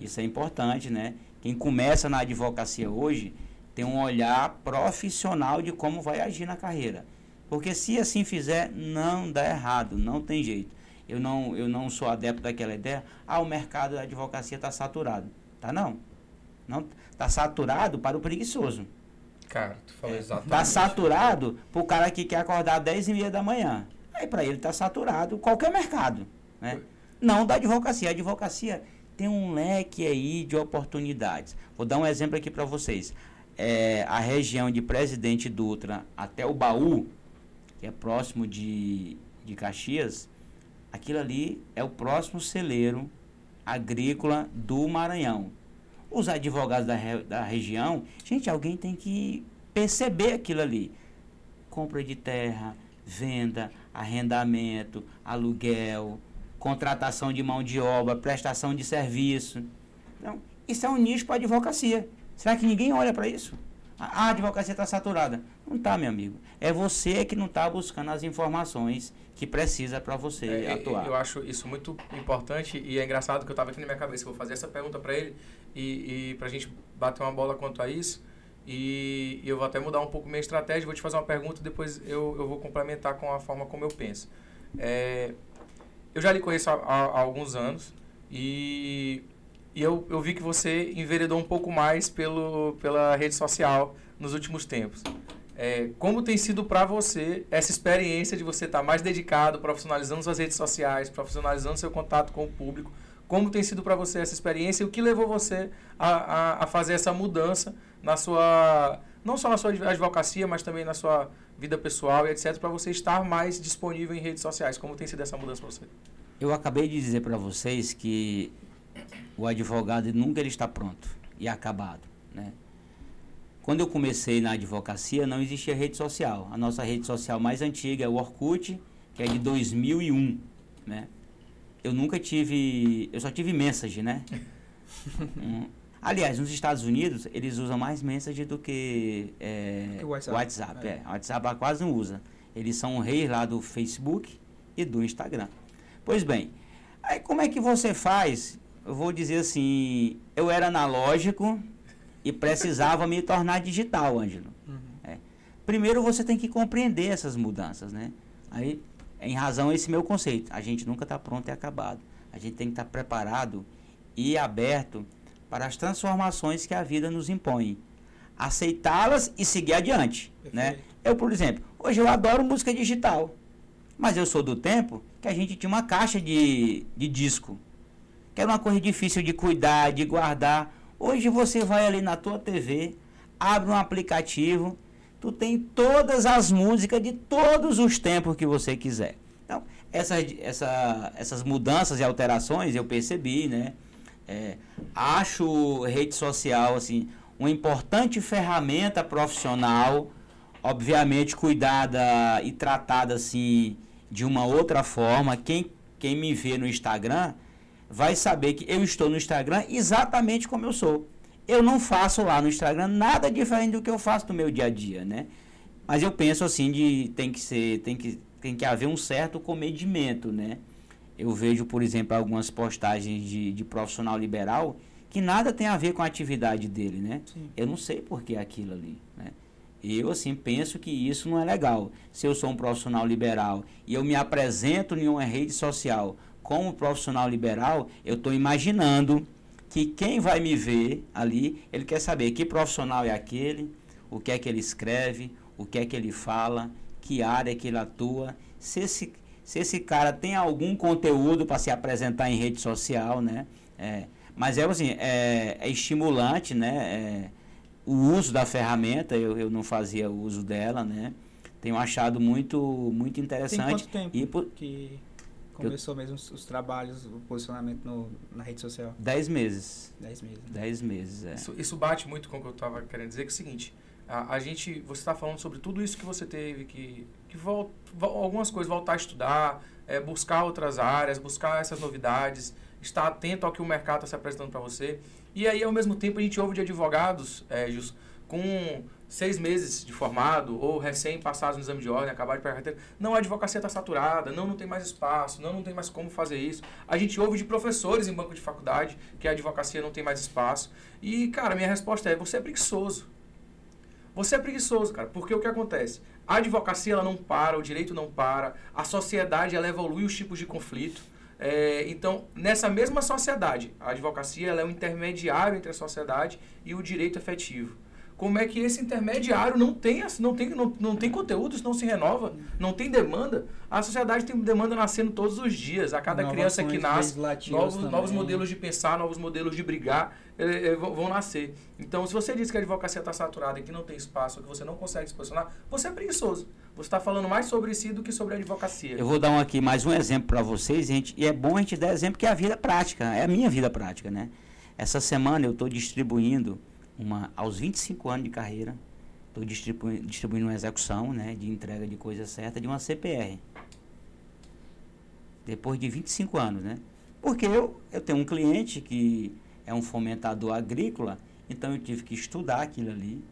Isso é importante, né? Quem começa na advocacia hoje tem um olhar profissional de como vai agir na carreira, porque se assim fizer não dá errado, não tem jeito eu não, eu não sou adepto daquela ideia, ah, o mercado da advocacia está saturado. Tá não. Não está saturado para o preguiçoso. Cara, tu falou é, exatamente. Está saturado para o cara que quer acordar às 10 e meia da manhã. Aí para ele está saturado qualquer mercado. Né? Não da advocacia. A advocacia tem um leque aí de oportunidades. Vou dar um exemplo aqui para vocês. É, a região de Presidente Dutra até o Baú, que é próximo de, de Caxias, Aquilo ali é o próximo celeiro agrícola do Maranhão. Os advogados da, da região, gente, alguém tem que perceber aquilo ali. Compra de terra, venda, arrendamento, aluguel, contratação de mão de obra, prestação de serviço. Então, isso é um nicho para a advocacia. Será que ninguém olha para isso? A advocacia está saturada. Não está, meu amigo. É você que não está buscando as informações que precisa para você é, atuar. Eu acho isso muito importante e é engraçado que eu estava aqui na minha cabeça. vou fazer essa pergunta para ele e, e para a gente bater uma bola quanto a isso. E, e, eu vou até mudar um pouco minha estratégia. Vou te fazer uma pergunta depois eu, eu vou complementar com a forma como eu penso. É, eu já lhe conheço há, há alguns anos e e eu, eu vi que você enveredou um pouco mais pelo, pela rede social nos últimos tempos. É, como tem sido para você essa experiência de você estar tá mais dedicado, profissionalizando suas redes sociais, profissionalizando seu contato com o público? Como tem sido para você essa experiência e o que levou você a, a, a, fazer essa mudança na sua, não só na sua advocacia, mas também na sua vida pessoal e etc, para você estar mais disponível em redes sociais? Como tem sido essa mudança para você? Eu acabei de dizer para vocês que o advogado nunca ele está pronto e acabado, né? Quando eu comecei na advocacia, não existia rede social. A nossa rede social mais antiga é o Orkut, que é de 2001, né? Eu nunca tive, eu só tive message, né? um, aliás, nos Estados Unidos, eles usam mais message do que é, WhatsApp. WhatsApp, é. é. WhatsApp quase não usa. Eles são reis lá do Facebook e do Instagram. Pois bem, aí como é que você faz eu vou dizer assim, eu era analógico e precisava me tornar digital, Ângelo. Uhum. É. primeiro você tem que compreender essas mudanças, né? Aí, em razão a esse meu conceito, a gente nunca está pronto e acabado. A gente tem que estar tá preparado e aberto para as transformações que a vida nos impõe. Aceitá-las e seguir adiante, né? Eu, por exemplo, hoje eu adoro música digital, mas eu sou do tempo que a gente tinha uma caixa de, de disco, que era uma coisa difícil de cuidar, de guardar. Hoje você vai ali na tua TV, abre um aplicativo, tu tem todas as músicas de todos os tempos que você quiser. Então, essa, essa, essas mudanças e alterações eu percebi, né? É, acho rede social assim uma importante ferramenta profissional, obviamente cuidada e tratada assim de uma outra forma. Quem, quem me vê no Instagram vai saber que eu estou no Instagram exatamente como eu sou. Eu não faço lá no Instagram nada diferente do que eu faço no meu dia a dia, né? Mas eu penso assim de tem que ser, tem que tem que haver um certo comedimento, né? Eu vejo, por exemplo, algumas postagens de, de profissional liberal que nada tem a ver com a atividade dele, né? Sim. Eu não sei por que aquilo ali, né? Eu, assim, penso que isso não é legal. Se eu sou um profissional liberal e eu me apresento em uma rede social como profissional liberal, eu estou imaginando que quem vai me ver ali, ele quer saber que profissional é aquele, o que é que ele escreve, o que é que ele fala, que área que ele atua, se esse, se esse cara tem algum conteúdo para se apresentar em rede social, né? É, mas é assim, é, é estimulante, né? É, o uso da ferramenta, eu, eu não fazia uso dela, né? Tenho achado muito, muito interessante. Tem quanto tempo e por, que Começou mesmo os, os, trabalhos, o posicionamento no, na rede social? Dez meses. Dez meses. Né? Dez meses, é. Isso, isso, bate muito com o que eu estava querendo dizer, que é o seguinte, a, a gente, você está falando sobre tudo isso que você teve, que, que volta, algumas coisas, voltar a estudar, é, buscar outras áreas, buscar essas novidades, estar atento ao que o mercado está se apresentando para você. E aí, ao mesmo tempo, a gente ouve de advogados, é, Just, com seis meses de formado ou recém-passados no exame de ordem, acabar de pegar carteira. Não, a advocacia está saturada, não, não tem mais espaço, não, não tem mais como fazer isso. A gente ouve de professores em banco de faculdade que a advocacia não tem mais espaço. E, cara, minha resposta é: você é preguiçoso. Você é preguiçoso, cara, porque o que acontece? A advocacia ela não para, o direito não para, a sociedade ela evolui os tipos de conflito. É, então, nessa mesma sociedade, a advocacia ela é um intermediário entre a sociedade e o direito efetivo como é que esse intermediário não tem, não tem, não, não tem conteúdo, isso não se renova, não tem demanda. A sociedade tem demanda nascendo todos os dias. A cada criança que nasce, novos, novos modelos de pensar, novos modelos de brigar é, é, vão nascer. Então, se você diz que a advocacia está saturada e que não tem espaço, que você não consegue se posicionar, você é preguiçoso. Você está falando mais sobre si do que sobre a advocacia. Eu vou dar um aqui mais um exemplo para vocês, gente, e é bom a gente dar exemplo que é a vida prática, é a minha vida prática, né? Essa semana eu estou distribuindo uma, aos 25 anos de carreira, estou distribuindo, distribuindo uma execução né, de entrega de coisa certa de uma CPR. Depois de 25 anos, né? Porque eu, eu tenho um cliente que é um fomentador agrícola, então eu tive que estudar aquilo ali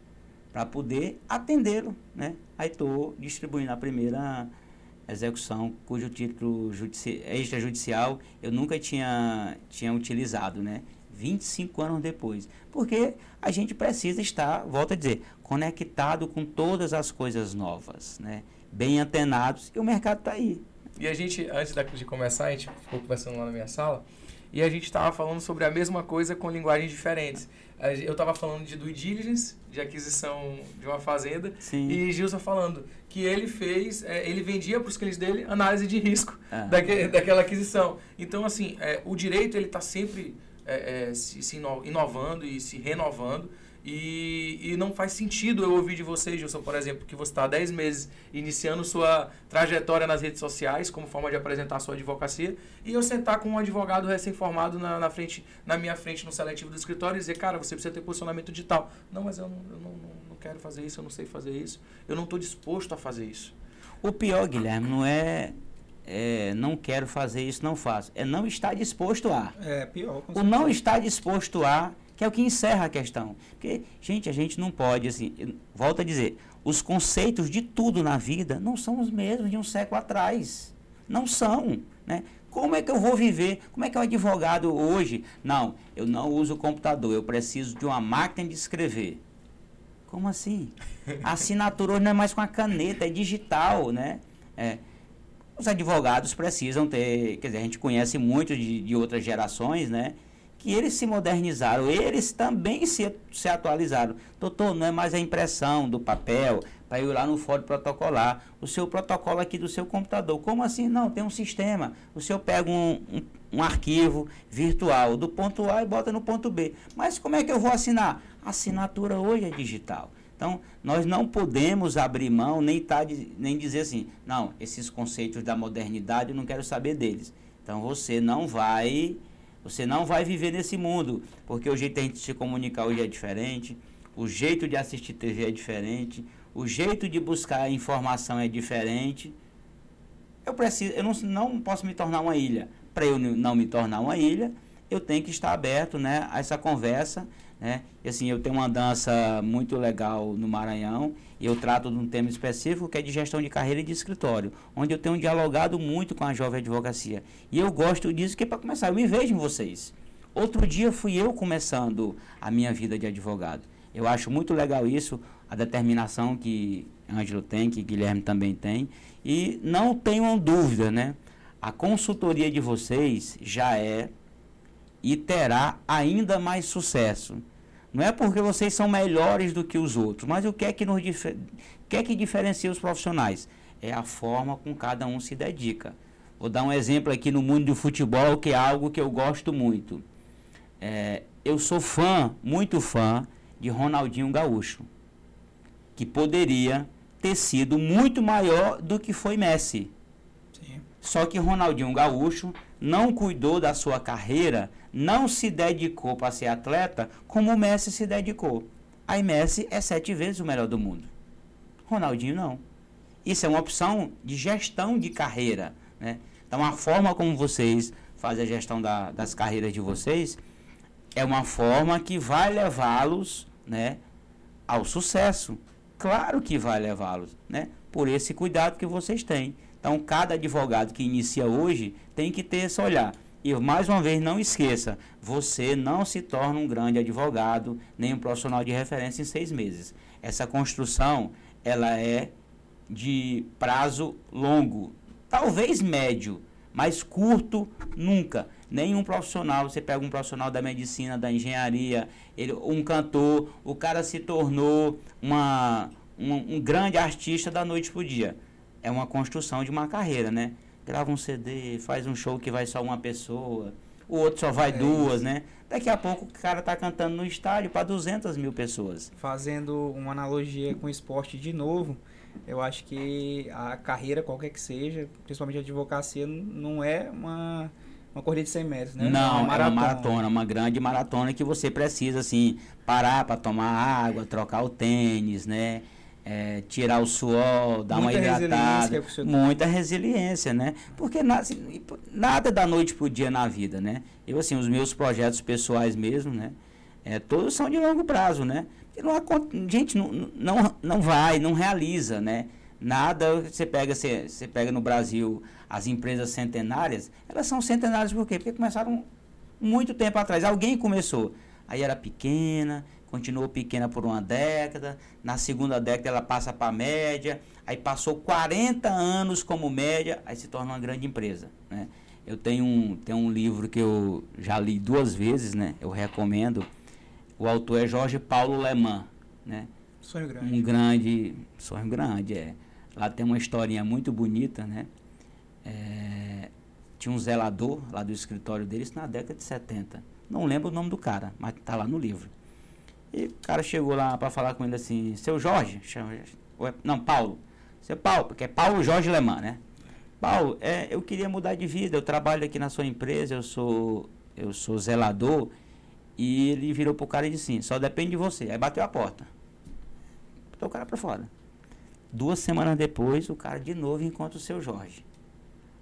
para poder atendê-lo, né? Aí estou distribuindo a primeira execução cujo título extrajudicial eu nunca tinha, tinha utilizado, né? 25 anos depois. Porque a gente precisa estar, volto a dizer, conectado com todas as coisas novas, né? bem antenados, e o mercado está aí. E a gente, antes de começar, a gente ficou conversando lá na minha sala, e a gente estava falando sobre a mesma coisa com linguagens diferentes. Eu estava falando de due diligence, de aquisição de uma fazenda, Sim. e Gilson falando que ele fez, é, ele vendia para os clientes dele análise de risco ah. daque, daquela aquisição. Então, assim, é, o direito ele está sempre é, é, se, se, inovando e se renovando. E, e não faz sentido eu ouvir de você, Gilson, por exemplo, que você está há 10 meses iniciando sua trajetória nas redes sociais como forma de apresentar sua advocacia e eu sentar com um advogado recém-formado na, na, frente, na minha frente no seletivo do escritório e dizer, cara, você precisa ter posicionamento digital. Não, mas eu, não, eu não, não quero fazer isso, eu não sei fazer isso, eu não estou disposto a fazer isso. O pior, Guilherme, não é é, não quero fazer isso, não faço. É não estar disposto a. É pior. O não estar disposto a, que é o que encerra a questão. Porque, gente, a gente não pode, assim, volto a dizer, os conceitos de tudo na vida não são os mesmos de um século atrás. Não são, né? Como é que eu vou viver? Como é que é um advogado hoje? Não, eu não uso computador, eu preciso de uma máquina de escrever. Como assim? A assinatura hoje não é mais com a caneta, é digital, né? É, os advogados precisam ter, quer dizer, a gente conhece muito de, de outras gerações, né? Que eles se modernizaram, eles também se, se atualizaram. Doutor, não é mais a impressão do papel para ir lá no fórum protocolar. O seu protocolo aqui do seu computador. Como assim? Não, tem um sistema. O senhor pega um, um, um arquivo virtual do ponto A e bota no ponto B. Mas como é que eu vou assinar? A assinatura hoje é digital. Então, nós não podemos abrir mão, nem, tá, nem dizer assim, não, esses conceitos da modernidade eu não quero saber deles. Então, você não vai, você não vai viver nesse mundo, porque o jeito de gente se comunicar hoje é diferente, o jeito de assistir TV é diferente, o jeito de buscar informação é diferente. Eu preciso, eu não, não posso me tornar uma ilha. Para eu não me tornar uma ilha, eu tenho que estar aberto, né, a essa conversa né? E assim, eu tenho uma dança muito legal no Maranhão e eu trato de um tema específico que é de gestão de carreira e de escritório, onde eu tenho dialogado muito com a jovem advocacia. E eu gosto disso que para começar, eu me vejo em vocês. Outro dia fui eu começando a minha vida de advogado. Eu acho muito legal isso, a determinação que Ângelo tem, que Guilherme também tem. E não tenham dúvida, né? A consultoria de vocês já é e terá ainda mais sucesso. Não é porque vocês são melhores do que os outros, mas o que é que nos o que é que diferencia os profissionais? É a forma com cada um se dedica. Vou dar um exemplo aqui no mundo do futebol, que é algo que eu gosto muito. É, eu sou fã, muito fã, de Ronaldinho Gaúcho, que poderia ter sido muito maior do que foi Messi. Sim. Só que Ronaldinho Gaúcho não cuidou da sua carreira não se dedicou para ser atleta como o Messi se dedicou. Aí Messi é sete vezes o melhor do mundo. Ronaldinho não. Isso é uma opção de gestão de carreira. Né? Então a forma como vocês fazem a gestão da, das carreiras de vocês é uma forma que vai levá-los né, ao sucesso. Claro que vai levá-los, né? Por esse cuidado que vocês têm. Então, cada advogado que inicia hoje tem que ter esse olhar. E mais uma vez, não esqueça: você não se torna um grande advogado, nem um profissional de referência em seis meses. Essa construção ela é de prazo longo, talvez médio, mas curto nunca. Nenhum profissional, você pega um profissional da medicina, da engenharia, ele, um cantor, o cara se tornou uma, um, um grande artista da noite para o dia. É uma construção de uma carreira, né? grava um CD, faz um show que vai só uma pessoa, o outro só vai é duas, isso. né? Daqui a pouco o cara tá cantando no estádio para 200 mil pessoas. Fazendo uma analogia com o esporte de novo, eu acho que a carreira, qualquer que seja, principalmente a advocacia, não é uma, uma corrida de 100 metros, né? Não, é uma maratona. é uma maratona, uma grande maratona que você precisa, assim, parar para tomar água, trocar o tênis, né? É, tirar o suor, dar muita uma hidratada, muita resiliência, né? Porque nada, assim, nada da noite pro dia na vida, né? Eu assim, os meus projetos pessoais mesmo, né? É, todos são de longo prazo, né? Não, gente não, não, não vai, não realiza, né? Nada, você pega, você, você pega no Brasil as empresas centenárias, elas são centenárias por quê? Porque começaram muito tempo atrás. Alguém começou. Aí era pequena, continuou pequena por uma década, na segunda década ela passa para a média, aí passou 40 anos como média, aí se torna uma grande empresa. Né? Eu tenho um, tenho um livro que eu já li duas vezes, né? eu recomendo. O autor é Jorge Paulo Leman. Né? Sonho grande. Um grande, sonho grande, é. Lá tem uma historinha muito bonita, né? É, tinha um zelador lá do escritório deles na década de 70. Não lembro o nome do cara, mas está lá no livro. E o cara chegou lá para falar com ele assim, seu Jorge, não, Paulo. Seu Paulo, porque é Paulo Jorge Lemã, né? Paulo, é, eu queria mudar de vida, eu trabalho aqui na sua empresa, eu sou, eu sou zelador. E ele virou pro cara e disse assim, só depende de você. Aí bateu a porta. Botou o cara para fora. Duas semanas depois, o cara de novo encontra o seu Jorge.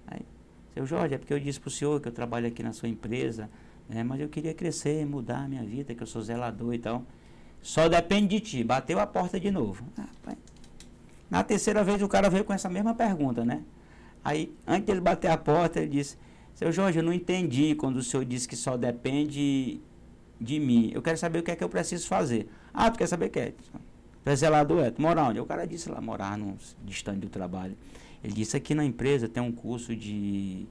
Aí, seu Jorge, é porque eu disse pro senhor que eu trabalho aqui na sua empresa, né, mas eu queria crescer, mudar a minha vida, que eu sou zelador e tal. Só depende de ti. Bateu a porta de novo. Na terceira vez o cara veio com essa mesma pergunta, né? Aí, antes de ele bater a porta, ele disse: Seu Jorge, eu não entendi quando o senhor disse que só depende de mim. Eu quero saber o que é que eu preciso fazer. Ah, tu quer saber o que é? Tu é zelador, é? Tu mora onde? O cara disse lá, morar no, distante do trabalho. Ele disse aqui na empresa tem um curso de,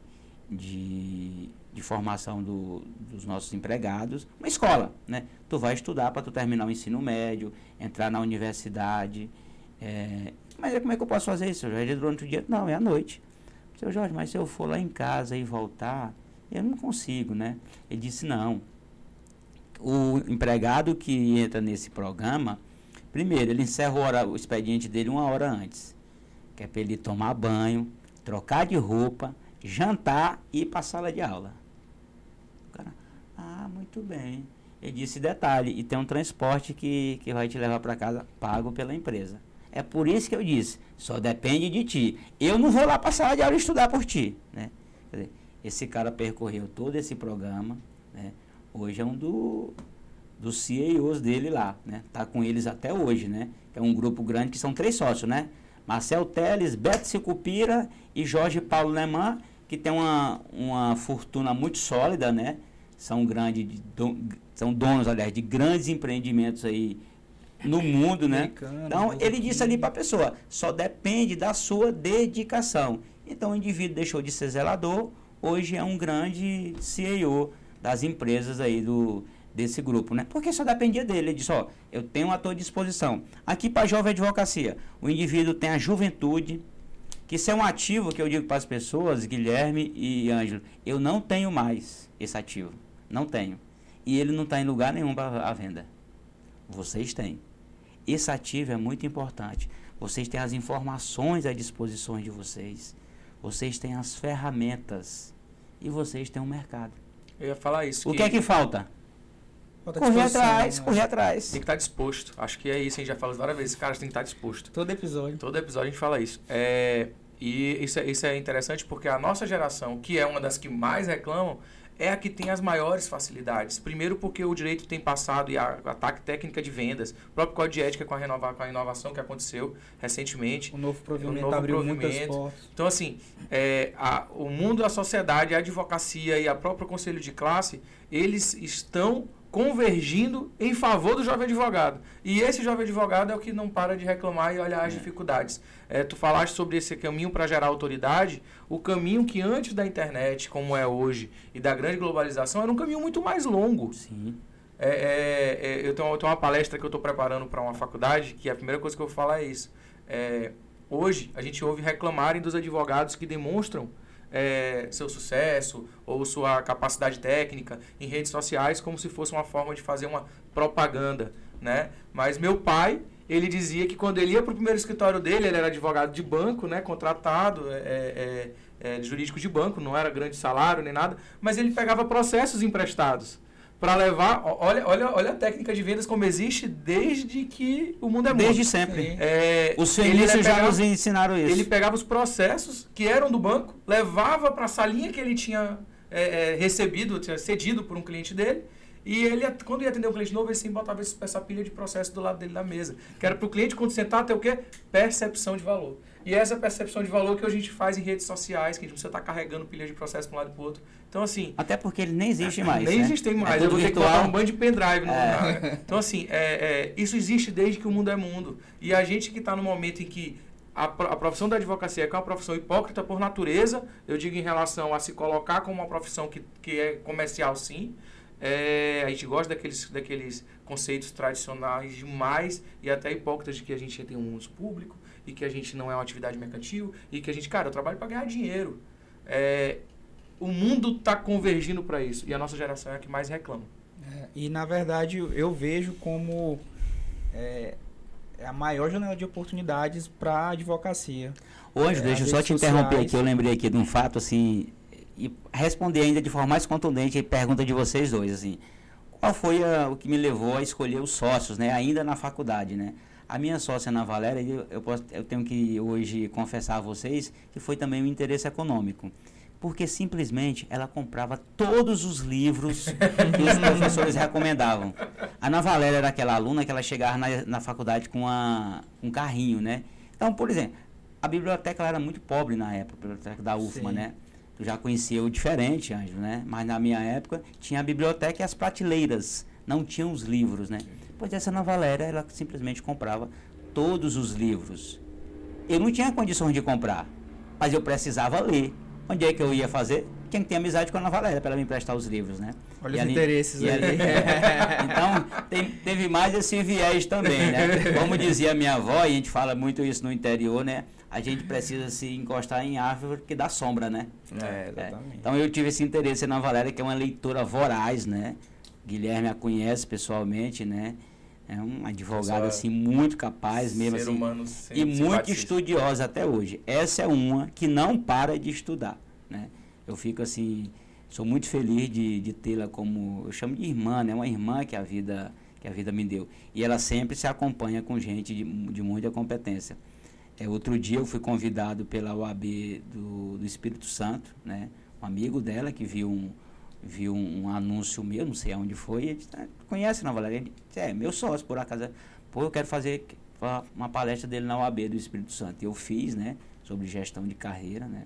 de, de formação do, dos nossos empregados, uma escola, né? Tu vai estudar para tu terminar o ensino médio, entrar na universidade. É, mas como é que eu posso fazer isso, Jorge? É durante o dia? Não, é à noite. Seu Jorge, mas se eu for lá em casa e voltar, eu não consigo, né? Ele disse, não. O empregado que entra nesse programa, primeiro, ele encerra o, hora, o expediente dele uma hora antes. Que é para ele tomar banho, trocar de roupa, jantar e ir para a sala de aula. Ah, muito bem. Ele disse detalhe, e tem um transporte que, que vai te levar para casa pago pela empresa. É por isso que eu disse, só depende de ti. Eu não vou lá para a sala de aula estudar por ti. Né? Dizer, esse cara percorreu todo esse programa. Né? Hoje é um do, dos CEOs dele lá. Né? Tá com eles até hoje. Né? É um grupo grande que são três sócios. Né? Marcel Teles, Beto Sicupira e Jorge Paulo Leman, que tem uma, uma fortuna muito sólida. Né? São, grandes, são donos, aliás, de grandes empreendimentos aí no mundo, né? Então, ele disse ali para a pessoa, só depende da sua dedicação. Então, o indivíduo deixou de ser zelador, hoje é um grande CEO das empresas aí do desse grupo, né? Porque só dependia dele. Ele disse, ó, eu tenho à tua disposição. Aqui para a jovem advocacia, o indivíduo tem a juventude, que isso é um ativo que eu digo para as pessoas, Guilherme e Ângelo, eu não tenho mais esse ativo. Não tenho. E ele não está em lugar nenhum para a venda. Vocês têm. Esse ativo é muito importante. Vocês têm as informações à disposição de vocês. Vocês têm as ferramentas. E vocês têm um mercado. Eu ia falar isso. O que, que é que falta? falta correr atrás, né? correr atrás. Tem que estar disposto. Acho que é isso, a gente já falou várias vezes. Cara, tem que estar disposto. Todo episódio. Todo episódio a gente fala isso. É, e isso é, isso é interessante porque a nossa geração, que é uma das que mais reclamam, é a que tem as maiores facilidades. Primeiro porque o direito tem passado e a ataque técnica de vendas, o próprio código de ética com a, renovar, com a inovação que aconteceu recentemente. O novo provimento o novo abriu provimento. muitas portas. Então, assim, é, a, o mundo, a sociedade, a advocacia e a própria conselho de classe, eles estão convergindo em favor do jovem advogado. E esse jovem advogado é o que não para de reclamar e olhar as é. dificuldades. É, tu falaste sobre esse caminho para gerar autoridade, o caminho que antes da internet, como é hoje, e da grande globalização, era um caminho muito mais longo. Sim. É, é, é eu, tenho, eu tenho uma palestra que eu estou preparando para uma faculdade, que a primeira coisa que eu vou falar é isso. É, hoje, a gente ouve reclamarem dos advogados que demonstram é, seu sucesso ou sua capacidade técnica em redes sociais como se fosse uma forma de fazer uma propaganda, né? Mas meu pai, ele dizia que quando ele ia para o primeiro escritório dele, ele era advogado de banco, né? Contratado, é, é, é, jurídico de banco, não era grande salário nem nada, mas ele pegava processos emprestados para levar. Olha, olha, olha a técnica de vendas como existe desde que o mundo é mundo. Desde sempre. É, os fenícios já nos ensinaram isso. Ele pegava os processos que eram do banco, levava para a salinha que ele tinha é, é, recebido, tinha cedido por um cliente dele. E ele, quando ia atender um cliente novo, ele sim botava essa pilha de processo do lado dele da mesa. Que era para o cliente, quando sentar, ter o quê? Percepção de valor. E essa percepção de valor que a gente faz em redes sociais, que a gente precisa estar tá carregando pilha de processo para um lado e para o outro. Então, assim. Até porque ele nem existe mais. Nem né? existe mais. É eu vou ter que botar um bando de pendrive no é. Então, assim, é, é, isso existe desde que o mundo é mundo. E a gente que está no momento em que a, profissão da advocacia é, é uma profissão hipócrita por natureza, eu digo em relação a se colocar como uma profissão que, que é comercial, sim. É, a gente gosta daqueles, daqueles conceitos tradicionais demais e até hipócritas de que a gente tem um uso público e que a gente não é uma atividade mercantil e que a gente, cara, eu trabalho para ganhar dinheiro. É, o mundo está convergindo para isso e a nossa geração é a que mais reclama. É, e na verdade eu vejo como é, é a maior janela de oportunidades para a advocacia. Hoje, é, deixa eu só te sociais... interromper aqui, eu lembrei aqui de um fato assim e responder ainda de forma mais contundente a pergunta de vocês dois assim. Qual foi a, o que me levou a escolher os sócios, né, ainda na faculdade, né? A minha sócia Ana Valéria, eu, eu, posso, eu tenho que hoje confessar a vocês que foi também um interesse econômico. Porque simplesmente ela comprava todos os livros que os professores recomendavam. A Ana Valéria era aquela aluna que ela chegava na, na faculdade com uma, um carrinho, né? Então, por exemplo, a biblioteca era muito pobre na época, a biblioteca da UFMA, Sim. né? Tu já conhecia o diferente, Anjo, né? Mas na minha época tinha a biblioteca e as prateleiras não tinham os livros, né? Pois essa Ana Valéria, ela simplesmente comprava todos os livros. Eu não tinha condições de comprar, mas eu precisava ler. Onde é que eu ia fazer? Tinha que ter amizade com a Ana Valéria para ela me emprestar os livros, né? Olha e os ali, interesses aí. Ali, então, tem, teve mais esse viés também, né? Como dizia minha avó, e a gente fala muito isso no interior, né? A gente precisa se encostar em árvore que dá sombra, né? É, exatamente. É. Então eu tive esse interesse na Valéria, que é uma leitora voraz, né? Guilherme a conhece pessoalmente, né? É um advogado assim muito capaz mesmo assim e muito estudiosa até hoje. Essa é uma que não para de estudar, né? Eu fico assim, sou muito feliz de, de tê-la como eu chamo de irmã, né? Uma irmã que a vida que a vida me deu. E ela sempre se acompanha com gente de, de muita competência. É, outro dia eu fui convidado pela OAB do, do Espírito Santo, né? Um amigo dela que viu um, viu um, um anúncio meu, não sei aonde foi, ele disse, ah, conhece não, Valéria? Ele disse, é, meu sócio, por acaso. Pô, eu quero fazer uma palestra dele na OAB do Espírito Santo. Eu fiz, né? Sobre gestão de carreira, né?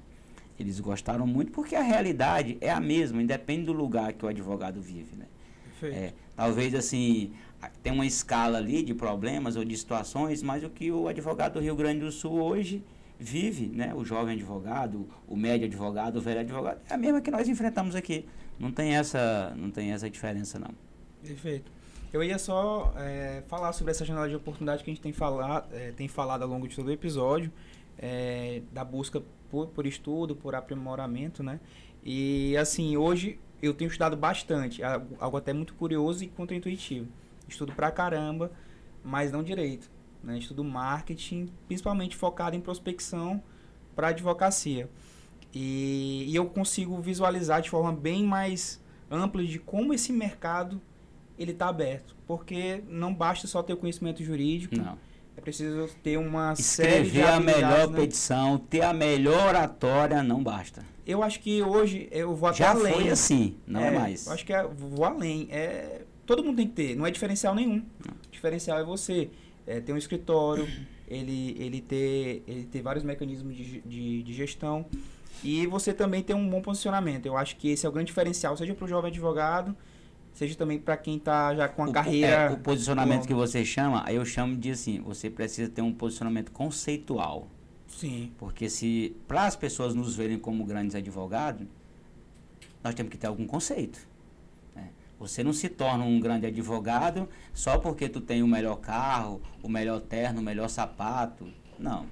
Eles gostaram muito porque a realidade é a mesma, independe do lugar que o advogado vive, né? É, talvez assim, tem uma escala ali de problemas ou de situações, mas o que o advogado do Rio Grande do Sul hoje vive, né? O jovem advogado, o médio advogado, o velho advogado, é a mesma que nós enfrentamos aqui. Não tem essa, não tem essa diferença não. Perfeito. Eu ia só é, falar sobre essa janela de oportunidade que a gente tem falado, é, tem falado ao longo de todo o episódio, é, da busca por, por estudo, por aprimoramento, né? E assim, hoje eu tenho estudado bastante, algo até muito curioso e contra-intuitivo. Estudo pra caramba, mas não direito. Né? Estudo marketing, principalmente focado em prospecção para advocacia. E, e, eu consigo visualizar de forma bem mais ampla de como esse mercado ele está aberto. Porque não basta só ter o conhecimento jurídico. Não. É preciso ter uma Escrever série de a melhor né? petição, ter a melhor oratória, não basta. Eu acho que hoje eu vou até Já além. Já foi assim, não é, é mais. Eu acho que é, vou além. É, todo mundo tem que ter, não é diferencial nenhum. Não. Diferencial é você é, ter um escritório, ele, ele, ter, ele ter vários mecanismos de, de, de gestão e você também ter um bom posicionamento. Eu acho que esse é o grande diferencial, seja para o jovem advogado, seja também para quem está já com a o, carreira. É, o posicionamento que você chama, eu chamo de assim, você precisa ter um posicionamento conceitual. Sim. Porque se para as pessoas nos verem como grandes advogados, nós temos que ter algum conceito. Você não se torna um grande advogado só porque tu tem o melhor carro, o melhor terno, o melhor sapato. Não.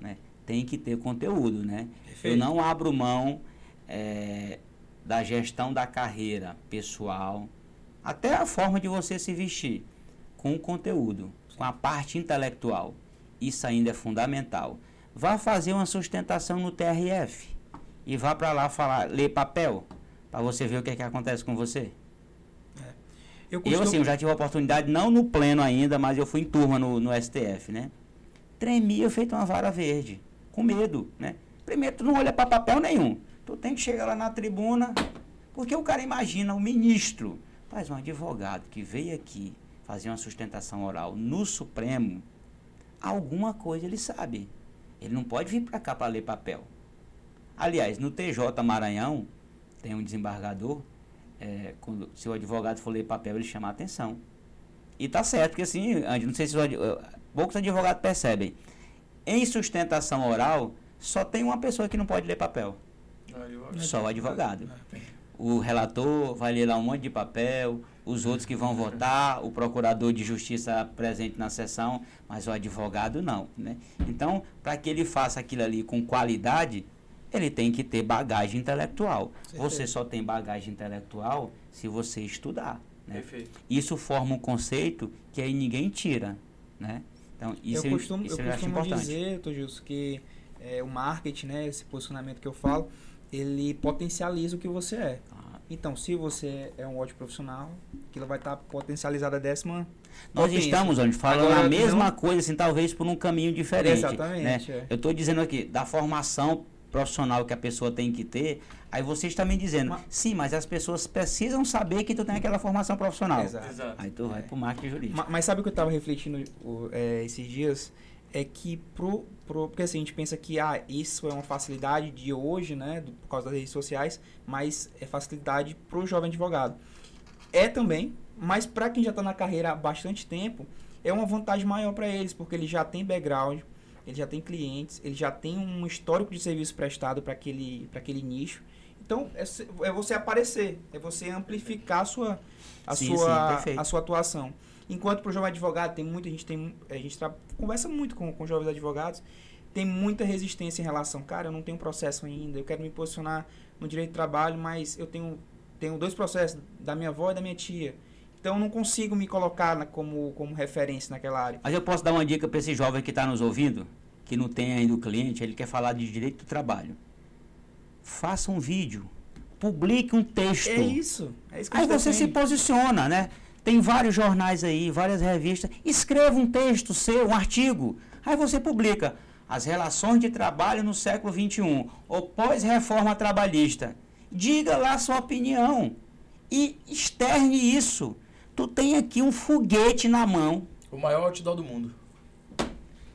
Né? Tem que ter conteúdo, né? Eu não abro mão é, da gestão da carreira pessoal, até a forma de você se vestir, com o conteúdo, com a parte intelectual. Isso ainda é fundamental. Vá fazer uma sustentação no TRF e vá para lá falar, ler papel, para você ver o que, é que acontece com você. Eu, costumo... eu, assim, eu já tive a oportunidade, não no pleno ainda, mas eu fui em turma no, no STF, né? Tremia feito uma vara verde, com medo, né? Primeiro, tu não olha para papel nenhum. Tu tem que chegar lá na tribuna, porque o cara imagina o ministro, faz um advogado que veio aqui fazer uma sustentação oral no Supremo, alguma coisa ele sabe. Ele não pode vir para cá para ler papel. Aliás, no TJ Maranhão, tem um desembargador, é, quando, se o advogado for ler papel, ele chama a atenção. E tá certo, porque assim, não sei se os, poucos advogados percebem. Em sustentação oral, só tem uma pessoa que não pode ler papel. Só o advogado. O relator vai ler lá um monte de papel, os outros que vão votar, o procurador de justiça presente na sessão, mas o advogado não. Né? Então, para que ele faça aquilo ali com qualidade, ele tem que ter bagagem intelectual. Você só tem bagagem intelectual se você estudar. Né? Isso forma um conceito que aí ninguém tira. Né? Então, isso eu costumo, isso eu, eu costumo dizer, Tojus, que é, o marketing, né, esse posicionamento que eu falo, ele potencializa o que você é. Ah. Então, se você é um ótimo profissional, aquilo vai estar tá potencializado a décima. Nós estamos onde falando Agora, a mesma não... coisa, assim, talvez por um caminho diferente. Exatamente. Né? É. Eu estou dizendo aqui, da formação profissional que a pessoa tem que ter, aí vocês estão me dizendo, mas, sim, mas as pessoas precisam saber que tu tem aquela formação profissional. Exato. Aí tu vai é. para o marketing jurídico. Mas, mas, sabe o que eu estava refletindo é, esses dias? é que pro, pro porque assim, a gente pensa que ah, isso é uma facilidade de hoje, né, do, por causa das redes sociais, mas é facilidade para o jovem advogado. É também, mas para quem já está na carreira há bastante tempo, é uma vantagem maior para eles, porque ele já tem background, ele já tem clientes, ele já tem um histórico de serviço prestado para aquele, aquele nicho. Então, é, é, você aparecer, é você amplificar a sua, a sim, sua, sim, a sua atuação. Enquanto para o jovem advogado, tem muita gente, tem, a gente tra, conversa muito com, com jovens advogados, tem muita resistência em relação, cara, eu não tenho processo ainda, eu quero me posicionar no direito de trabalho, mas eu tenho, tenho dois processos, da minha avó e da minha tia. Então eu não consigo me colocar na, como, como referência naquela área. Mas eu posso dar uma dica para esse jovem que está nos ouvindo, que não tem ainda o cliente, ele quer falar de direito do trabalho. Faça um vídeo, publique um texto. É isso. É isso Aí você se posiciona, né? Tem vários jornais aí, várias revistas. Escreva um texto seu, um artigo. Aí você publica as relações de trabalho no século XXI, ou pós-reforma trabalhista. Diga lá sua opinião e externe isso. Tu tem aqui um foguete na mão. O maior outdoor do mundo.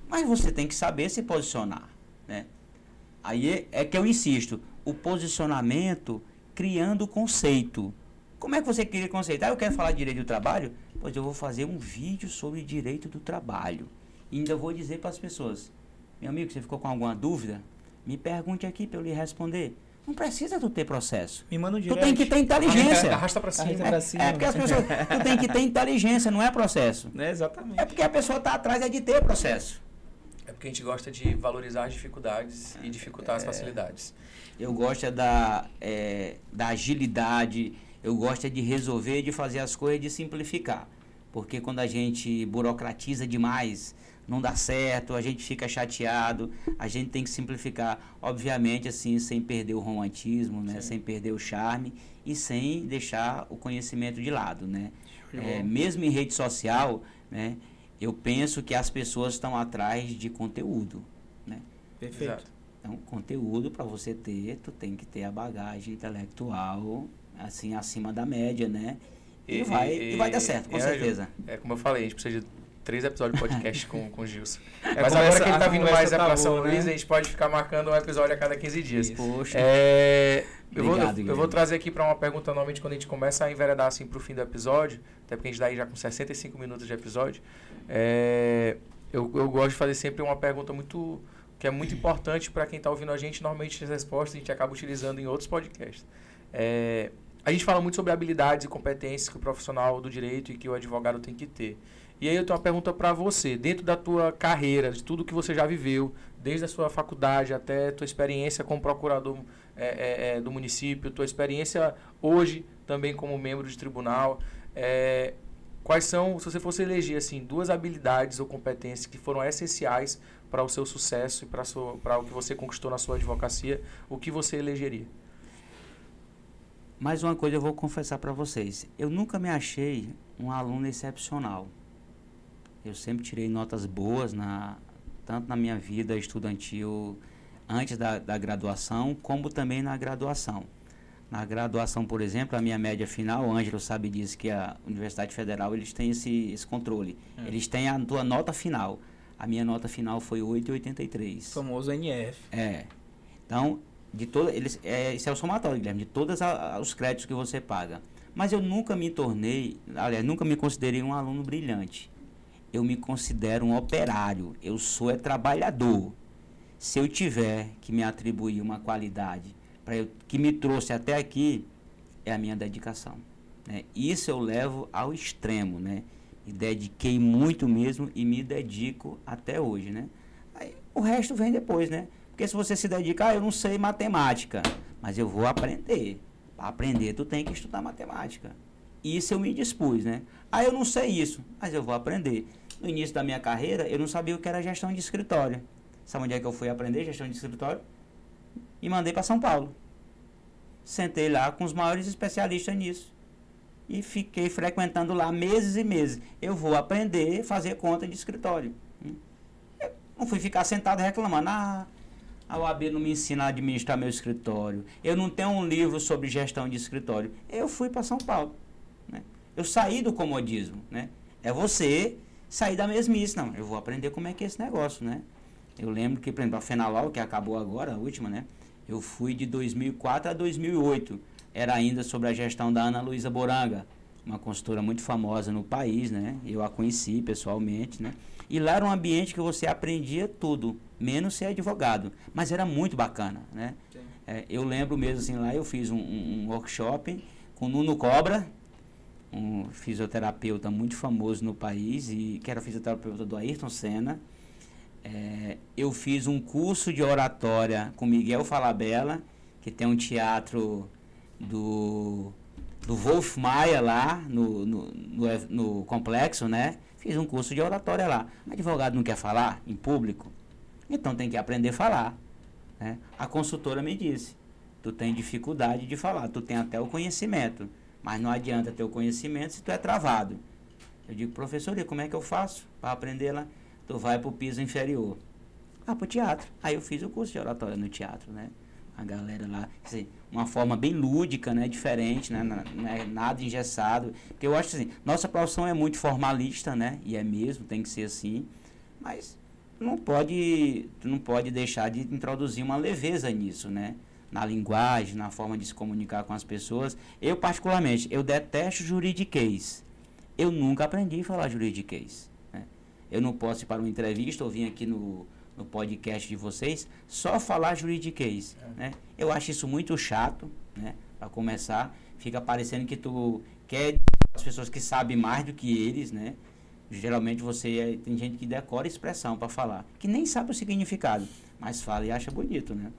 Mas você tem que saber se posicionar, né? Aí é, é que eu insisto, o posicionamento criando conceito. Como é que você cria conceito? Ah, eu quero falar de direito do trabalho? Pois eu vou fazer um vídeo sobre direito do trabalho. E ainda vou dizer para as pessoas: meu amigo, você ficou com alguma dúvida? Me pergunte aqui para eu lhe responder. Não precisa tu ter processo. Me manda um direct. Tu tem que ter inteligência. Arrasta para cima. Arrasta pra cima. É, é, porque as pessoas, tu tem que ter inteligência, não é processo. É, exatamente. É porque a pessoa está atrás é de ter processo. É porque a gente gosta de valorizar as dificuldades e dificultar é, as facilidades. Eu gosto é da, é, da agilidade, eu gosto é de resolver, de fazer as coisas, de simplificar. Porque quando a gente burocratiza demais, não dá certo, a gente fica chateado, a gente tem que simplificar, obviamente assim, sem perder o romantismo, né, sem perder o charme e sem deixar o conhecimento de lado, né? É, mesmo em rede social, né, eu penso que as pessoas estão atrás de conteúdo, né? Perfeito. Então, conteúdo para você ter, tu tem que ter a bagagem intelectual assim acima da média, né? E, e vai, e, e, vai dar certo, com certeza. É como eu falei, a gente precisa de três episódios de podcast com, com o Gilson. É, Mas agora que ele tá vindo mais tá para São boa, Luís, né? a gente pode ficar marcando um episódio a cada 15 dias. Poxa. É, eu, Obrigado, vou, eu, eu, vou trazer aqui para uma pergunta normalmente quando a gente começa a enveredar assim pro fim do episódio, até porque a gente dá aí já com 65 minutos de episódio. É, eu, eu gosto de fazer sempre uma pergunta muito que é muito importante para quem está ouvindo a gente. Normalmente as respostas a gente acaba utilizando em outros podcasts. É, a gente fala muito sobre habilidades e competências que o profissional do direito e que o advogado tem que ter. E aí eu tenho uma pergunta para você, dentro da tua carreira, de tudo que você já viveu, desde a sua faculdade até tua experiência como procurador é, é, é, do município, tua experiência hoje também como membro de tribunal, é, quais são, se você fosse eleger assim, duas habilidades ou competências que foram essenciais para o seu sucesso e para o que você conquistou na sua advocacia, o que você elegeria? Mais uma coisa eu vou confessar para vocês, eu nunca me achei um aluno excepcional. Eu sempre tirei notas boas, na, tanto na minha vida estudantil antes da, da graduação, como também na graduação. Na graduação, por exemplo, a minha média final, o Ângelo sabe disso, que a Universidade Federal eles têm esse, esse controle. É. Eles têm a tua nota final. A minha nota final foi 8,83. Famoso NF. É. Então, de todo, eles, é, isso é o somatório, Guilherme, de todos os créditos que você paga. Mas eu nunca me tornei, aliás, nunca me considerei um aluno brilhante eu me considero um operário, eu sou é trabalhador. Se eu tiver que me atribuir uma qualidade para que me trouxe até aqui, é a minha dedicação. Né? Isso eu levo ao extremo, né? Me dediquei muito mesmo e me dedico até hoje, né? Aí, o resto vem depois, né? Porque se você se dedicar, ah, eu não sei matemática, mas eu vou aprender. Para aprender, tu tem que estudar matemática. Isso eu me dispus, né? Ah, eu não sei isso, mas eu vou aprender. No início da minha carreira, eu não sabia o que era gestão de escritório. Sabe onde é que eu fui aprender gestão de escritório? E mandei para São Paulo. Sentei lá com os maiores especialistas nisso. E fiquei frequentando lá meses e meses. Eu vou aprender a fazer conta de escritório. Eu não fui ficar sentado reclamando. Ah, a OAB não me ensina a administrar meu escritório. Eu não tenho um livro sobre gestão de escritório. Eu fui para São Paulo. Né? Eu saí do comodismo. Né? É você sair da mesmice, não. Eu vou aprender como é que é esse negócio, né? Eu lembro que, por exemplo, a Fenalau, que acabou agora, a última, né? Eu fui de 2004 a 2008. Era ainda sobre a gestão da Ana Luísa Boranga. uma consultora muito famosa no país, né? Eu a conheci pessoalmente, né? E lá era um ambiente que você aprendia tudo, menos ser advogado. Mas era muito bacana, né? É, eu lembro mesmo assim, lá eu fiz um, um workshop com Nuno Cobra, um fisioterapeuta muito famoso no país, e que era fisioterapeuta do Ayrton Senna. É, eu fiz um curso de oratória com Miguel Falabella, que tem um teatro do, do Wolf Maia lá no, no, no, no complexo, né? Fiz um curso de oratória lá. Advogado não quer falar em público? Então tem que aprender a falar. Né? A consultora me disse, tu tem dificuldade de falar, tu tem até o conhecimento, mas não adianta ter o conhecimento se tu é travado. Eu digo, professor, e como é que eu faço para aprender lá? Tu vai para o piso inferior. Ah, para o teatro. Aí eu fiz o curso de oratória no teatro, né? A galera lá, assim, uma forma bem lúdica, né? Diferente, né? Não é nada engessado. Porque eu acho assim, nossa profissão é muito formalista, né? E é mesmo, tem que ser assim. Mas não pode, não pode deixar de introduzir uma leveza nisso, né? Na linguagem, na forma de se comunicar com as pessoas. Eu, particularmente, eu detesto juridiquês. Eu nunca aprendi a falar juridiquês. Né? Eu não posso ir para uma entrevista ou vir aqui no, no podcast de vocês só falar juridiquês. É. Né? Eu acho isso muito chato, né? Para começar, fica parecendo que tu quer as pessoas que sabem mais do que eles, né? Geralmente você é, tem gente que decora expressão para falar, que nem sabe o significado, mas fala e acha bonito, né?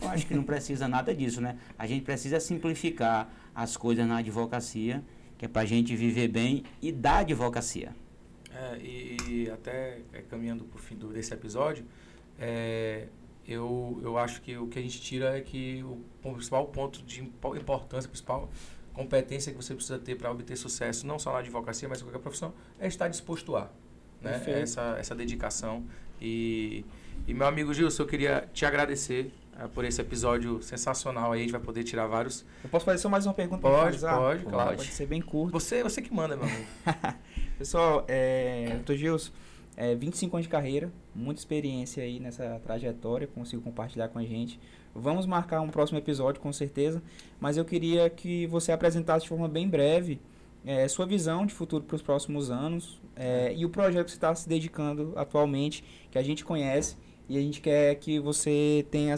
Eu acho que não precisa nada disso, né? A gente precisa simplificar as coisas na advocacia, que é para a gente viver bem e da advocacia. É, e, e, até é, caminhando para o fim do, desse episódio, é, eu, eu acho que o que a gente tira é que o, o principal ponto de importância, principal competência que você precisa ter para obter sucesso, não só na advocacia, mas em qualquer profissão, é estar disposto a. Né? Essa, essa dedicação. E, e, meu amigo Gilson, eu queria te agradecer por esse episódio sensacional aí. A gente vai poder tirar vários. Eu posso fazer só mais uma pergunta Pode, pode, pode, claro. Pode ser bem curto. Você, você que manda, meu amigo. Pessoal, é, doutor Gilson, é, 25 anos de carreira, muita experiência aí nessa trajetória, consigo compartilhar com a gente. Vamos marcar um próximo episódio, com certeza. Mas eu queria que você apresentasse de forma bem breve é, sua visão de futuro para os próximos anos é, e o projeto que você está se dedicando atualmente, que a gente conhece e a gente quer que você tenha,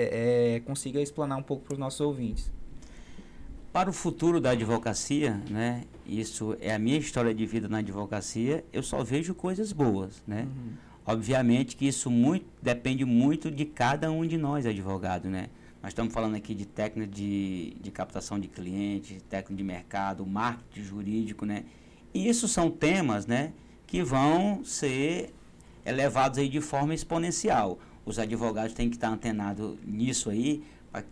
é, é consiga explanar um pouco para os nossos ouvintes. Para o futuro da advocacia, né, isso é a minha história de vida na advocacia, eu só vejo coisas boas, né? Uhum Obviamente que isso muito, depende muito de cada um de nós, advogado, né? Nós estamos falando aqui de técnica de, de captação de clientes, técnica de mercado, marketing jurídico, né? E isso são temas, né, que vão ser elevados aí de forma exponencial. Os advogados têm que estar antenados nisso aí para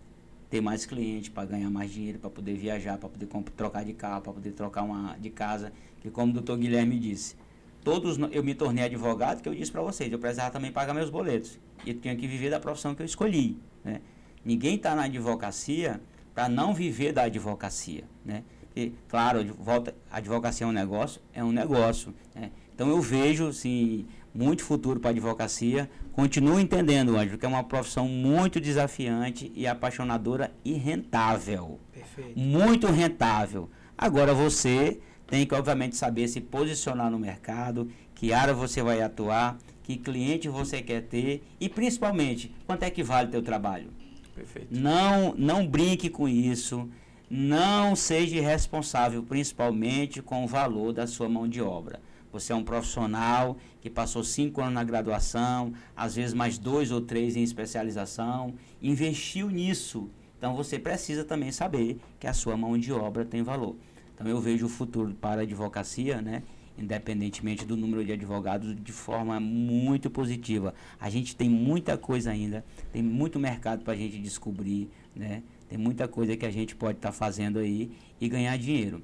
ter mais clientes, para ganhar mais dinheiro, para poder viajar, para poder trocar de carro, para poder trocar uma de casa, que como o doutor Guilherme disse, todos eu me tornei advogado, que eu disse para vocês, eu precisava também pagar meus boletos. E eu tinha que viver da profissão que eu escolhi. Né? Ninguém está na advocacia para não viver da advocacia. Né? E, claro, volta, advocacia é um negócio, é um negócio. Né? Então eu vejo assim, muito futuro para a advocacia. Continuo entendendo, Ângelo, que é uma profissão muito desafiante e apaixonadora e rentável. Perfeito. Muito rentável. Agora você tem que, obviamente, saber se posicionar no mercado, que área você vai atuar, que cliente você quer ter e, principalmente, quanto é que vale o teu trabalho. Perfeito. Não, não brinque com isso. Não seja responsável, principalmente, com o valor da sua mão de obra. Você é um profissional que passou cinco anos na graduação, às vezes mais dois ou três em especialização, investiu nisso. Então você precisa também saber que a sua mão de obra tem valor. Então eu vejo o futuro para a advocacia, né? independentemente do número de advogados, de forma muito positiva. A gente tem muita coisa ainda, tem muito mercado para a gente descobrir, né? Tem muita coisa que a gente pode estar tá fazendo aí e ganhar dinheiro.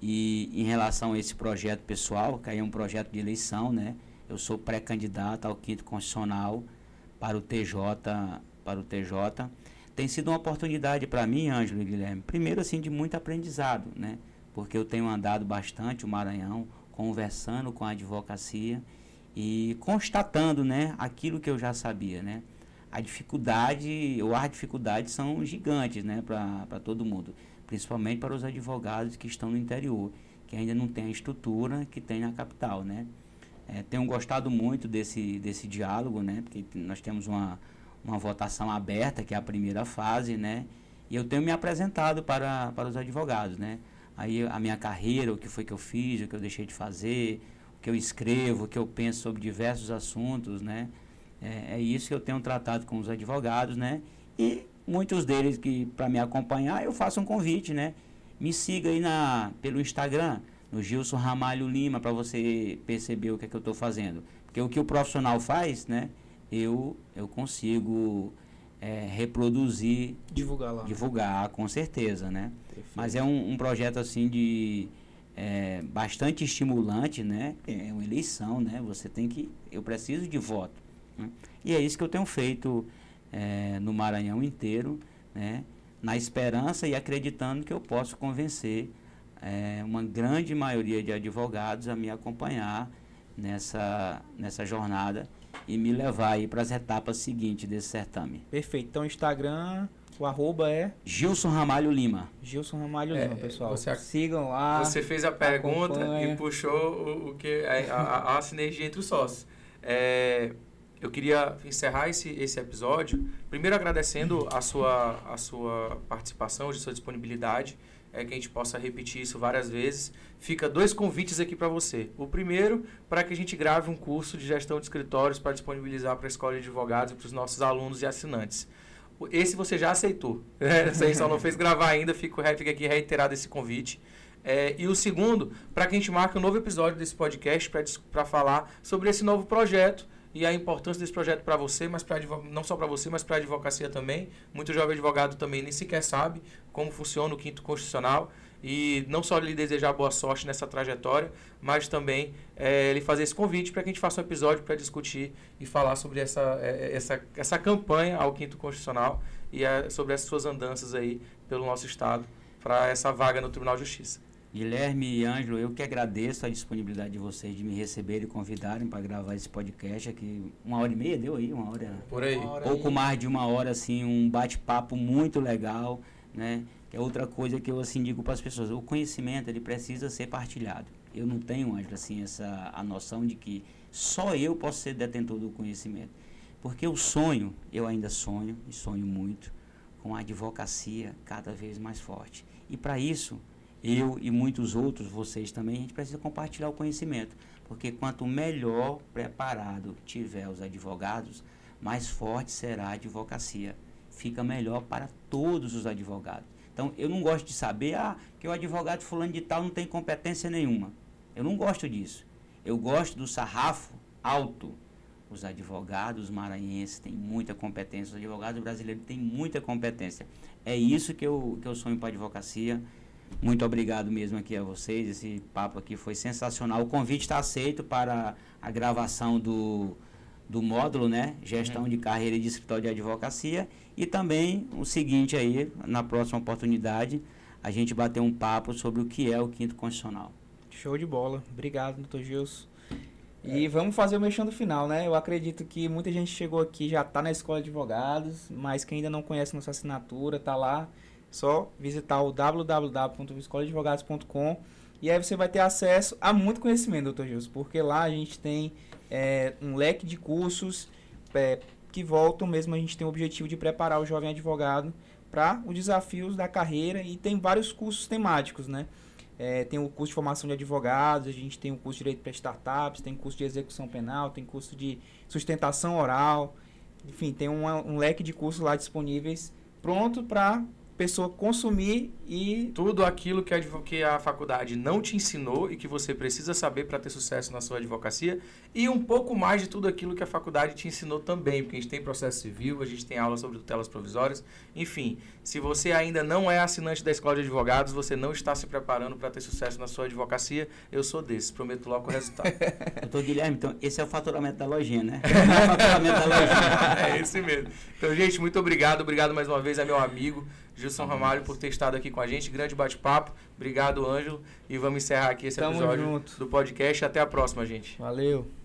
E em relação a esse projeto pessoal, que aí é um projeto de eleição, né? Eu sou pré-candidato ao quinto constitucional para o TJ, para o TJ. Tem sido uma oportunidade para mim, Ângelo e Guilherme. Primeiro assim de muito aprendizado, né? porque eu tenho andado bastante o Maranhão, conversando com a advocacia e constatando, né, aquilo que eu já sabia, né? A dificuldade, ou as dificuldades são gigantes, né, para todo mundo. Principalmente para os advogados que estão no interior, que ainda não tem a estrutura que tem na capital, né? É, tenho gostado muito desse, desse diálogo, né? Porque nós temos uma, uma votação aberta, que é a primeira fase, né? E eu tenho me apresentado para, para os advogados, né? Aí a minha carreira, o que foi que eu fiz, o que eu deixei de fazer, o que eu escrevo, o que eu penso sobre diversos assuntos, né? É, é isso que eu tenho tratado com os advogados, né? E muitos deles que para me acompanhar, eu faço um convite, né? Me siga aí na, pelo Instagram, no Gilson Ramalho Lima, para você perceber o que é que eu estou fazendo. Porque o que o profissional faz, né? Eu, eu consigo é, reproduzir. Divulgar lá. Divulgar, com certeza, né? Perfeito. Mas é um, um, projeto assim de. É, bastante estimulante, né? É uma eleição, né? Você tem que. Eu preciso de voto. Né? E é isso que eu tenho feito é, no Maranhão inteiro, né? Na esperança e acreditando que eu posso convencer é, uma grande maioria de advogados a me acompanhar nessa, nessa jornada e me levar aí para as etapas seguintes desse certame. Perfeito. Então, Instagram, o arroba é? Gilson Ramalho Lima. Gilson Ramalho é, Lima, pessoal. Você, Sigam lá. Você fez a pergunta acompanha. e puxou o, o que a, a, a, sinergia entre os sócios. É, eu queria encerrar esse, esse episódio, primeiro agradecendo a sua, a sua participação, a sua disponibilidade é que a gente possa repetir isso várias vezes. Fica dois convites aqui para você. O primeiro, para que a gente grave um curso de gestão de escritórios para disponibilizar para a escola de advogados e para os nossos alunos e assinantes. Esse você já aceitou. Né? Só não fez gravar ainda, fica, fica aqui reiterado esse convite. É, e o segundo, para que a gente marque um novo episódio desse podcast para falar sobre esse novo projeto e a importância desse projeto para você, mas pra, não só para você, mas para a advocacia também. Muito jovem advogado também nem sequer sabe como funciona o quinto constitucional e não só lhe desejar boa sorte nessa trajetória, mas também é, lhe fazer esse convite para que a gente faça um episódio para discutir e falar sobre essa, é, essa, essa campanha ao quinto constitucional e é, sobre as suas andanças aí pelo nosso estado para essa vaga no Tribunal de Justiça. Guilherme e Ângelo, eu que agradeço a disponibilidade de vocês de me receberem e convidarem para gravar esse podcast aqui. Uma hora e meia deu aí, uma hora. Por aí. Pouco mais de uma hora, assim, um bate-papo muito legal, né? Que é outra coisa que eu assim digo para as pessoas. O conhecimento ele precisa ser partilhado. Eu não tenho, Ângelo, assim, essa a noção de que só eu posso ser detentor do conhecimento. Porque o sonho, eu ainda sonho, e sonho muito, com a advocacia cada vez mais forte. E para isso, eu e muitos outros, vocês também, a gente precisa compartilhar o conhecimento. Porque quanto melhor preparado tiver os advogados, mais forte será a advocacia. Fica melhor para todos os advogados. Então, eu não gosto de saber ah, que o advogado fulano de tal não tem competência nenhuma. Eu não gosto disso. Eu gosto do sarrafo alto. Os advogados maranhenses têm muita competência, os advogados brasileiros têm muita competência. É isso que eu, que eu sonho para a advocacia. Muito obrigado mesmo aqui a vocês. Esse papo aqui foi sensacional. O convite está aceito para a gravação do, do módulo, né? Gestão uhum. de carreira e de escritório de advocacia. E também o seguinte aí, na próxima oportunidade, a gente bater um papo sobre o que é o quinto constitucional. Show de bola. Obrigado, doutor Gilson. E é. vamos fazer o mexendo final, né? Eu acredito que muita gente chegou aqui, já está na escola de advogados, mas que ainda não conhece nossa assinatura, está lá só visitar o www.escolaadvogados.com e aí você vai ter acesso a muito conhecimento, doutor Gilson, porque lá a gente tem é, um leque de cursos é, que voltam mesmo, a gente tem o objetivo de preparar o jovem advogado para os desafios da carreira e tem vários cursos temáticos, né? É, tem o curso de formação de advogados, a gente tem o curso de direito para startups, tem curso de execução penal, tem curso de sustentação oral, enfim, tem um, um leque de cursos lá disponíveis pronto para pessoa consumir e. Tudo aquilo que a, que a faculdade não te ensinou e que você precisa saber para ter sucesso na sua advocacia. E um pouco mais de tudo aquilo que a faculdade te ensinou também, porque a gente tem processo civil, a gente tem aula sobre tutelas provisórias. Enfim, se você ainda não é assinante da escola de advogados, você não está se preparando para ter sucesso na sua advocacia. Eu sou desse, prometo logo o resultado. Doutor Guilherme, então esse é o faturamento da lojinha, né? é o faturamento da lojinha. é esse mesmo. Então, gente, muito obrigado. Obrigado mais uma vez a meu amigo. Gilson Ramalho por ter estado aqui com a gente. Grande bate-papo. Obrigado, Ângelo. E vamos encerrar aqui esse Tamo episódio junto. do podcast. Até a próxima, gente. Valeu.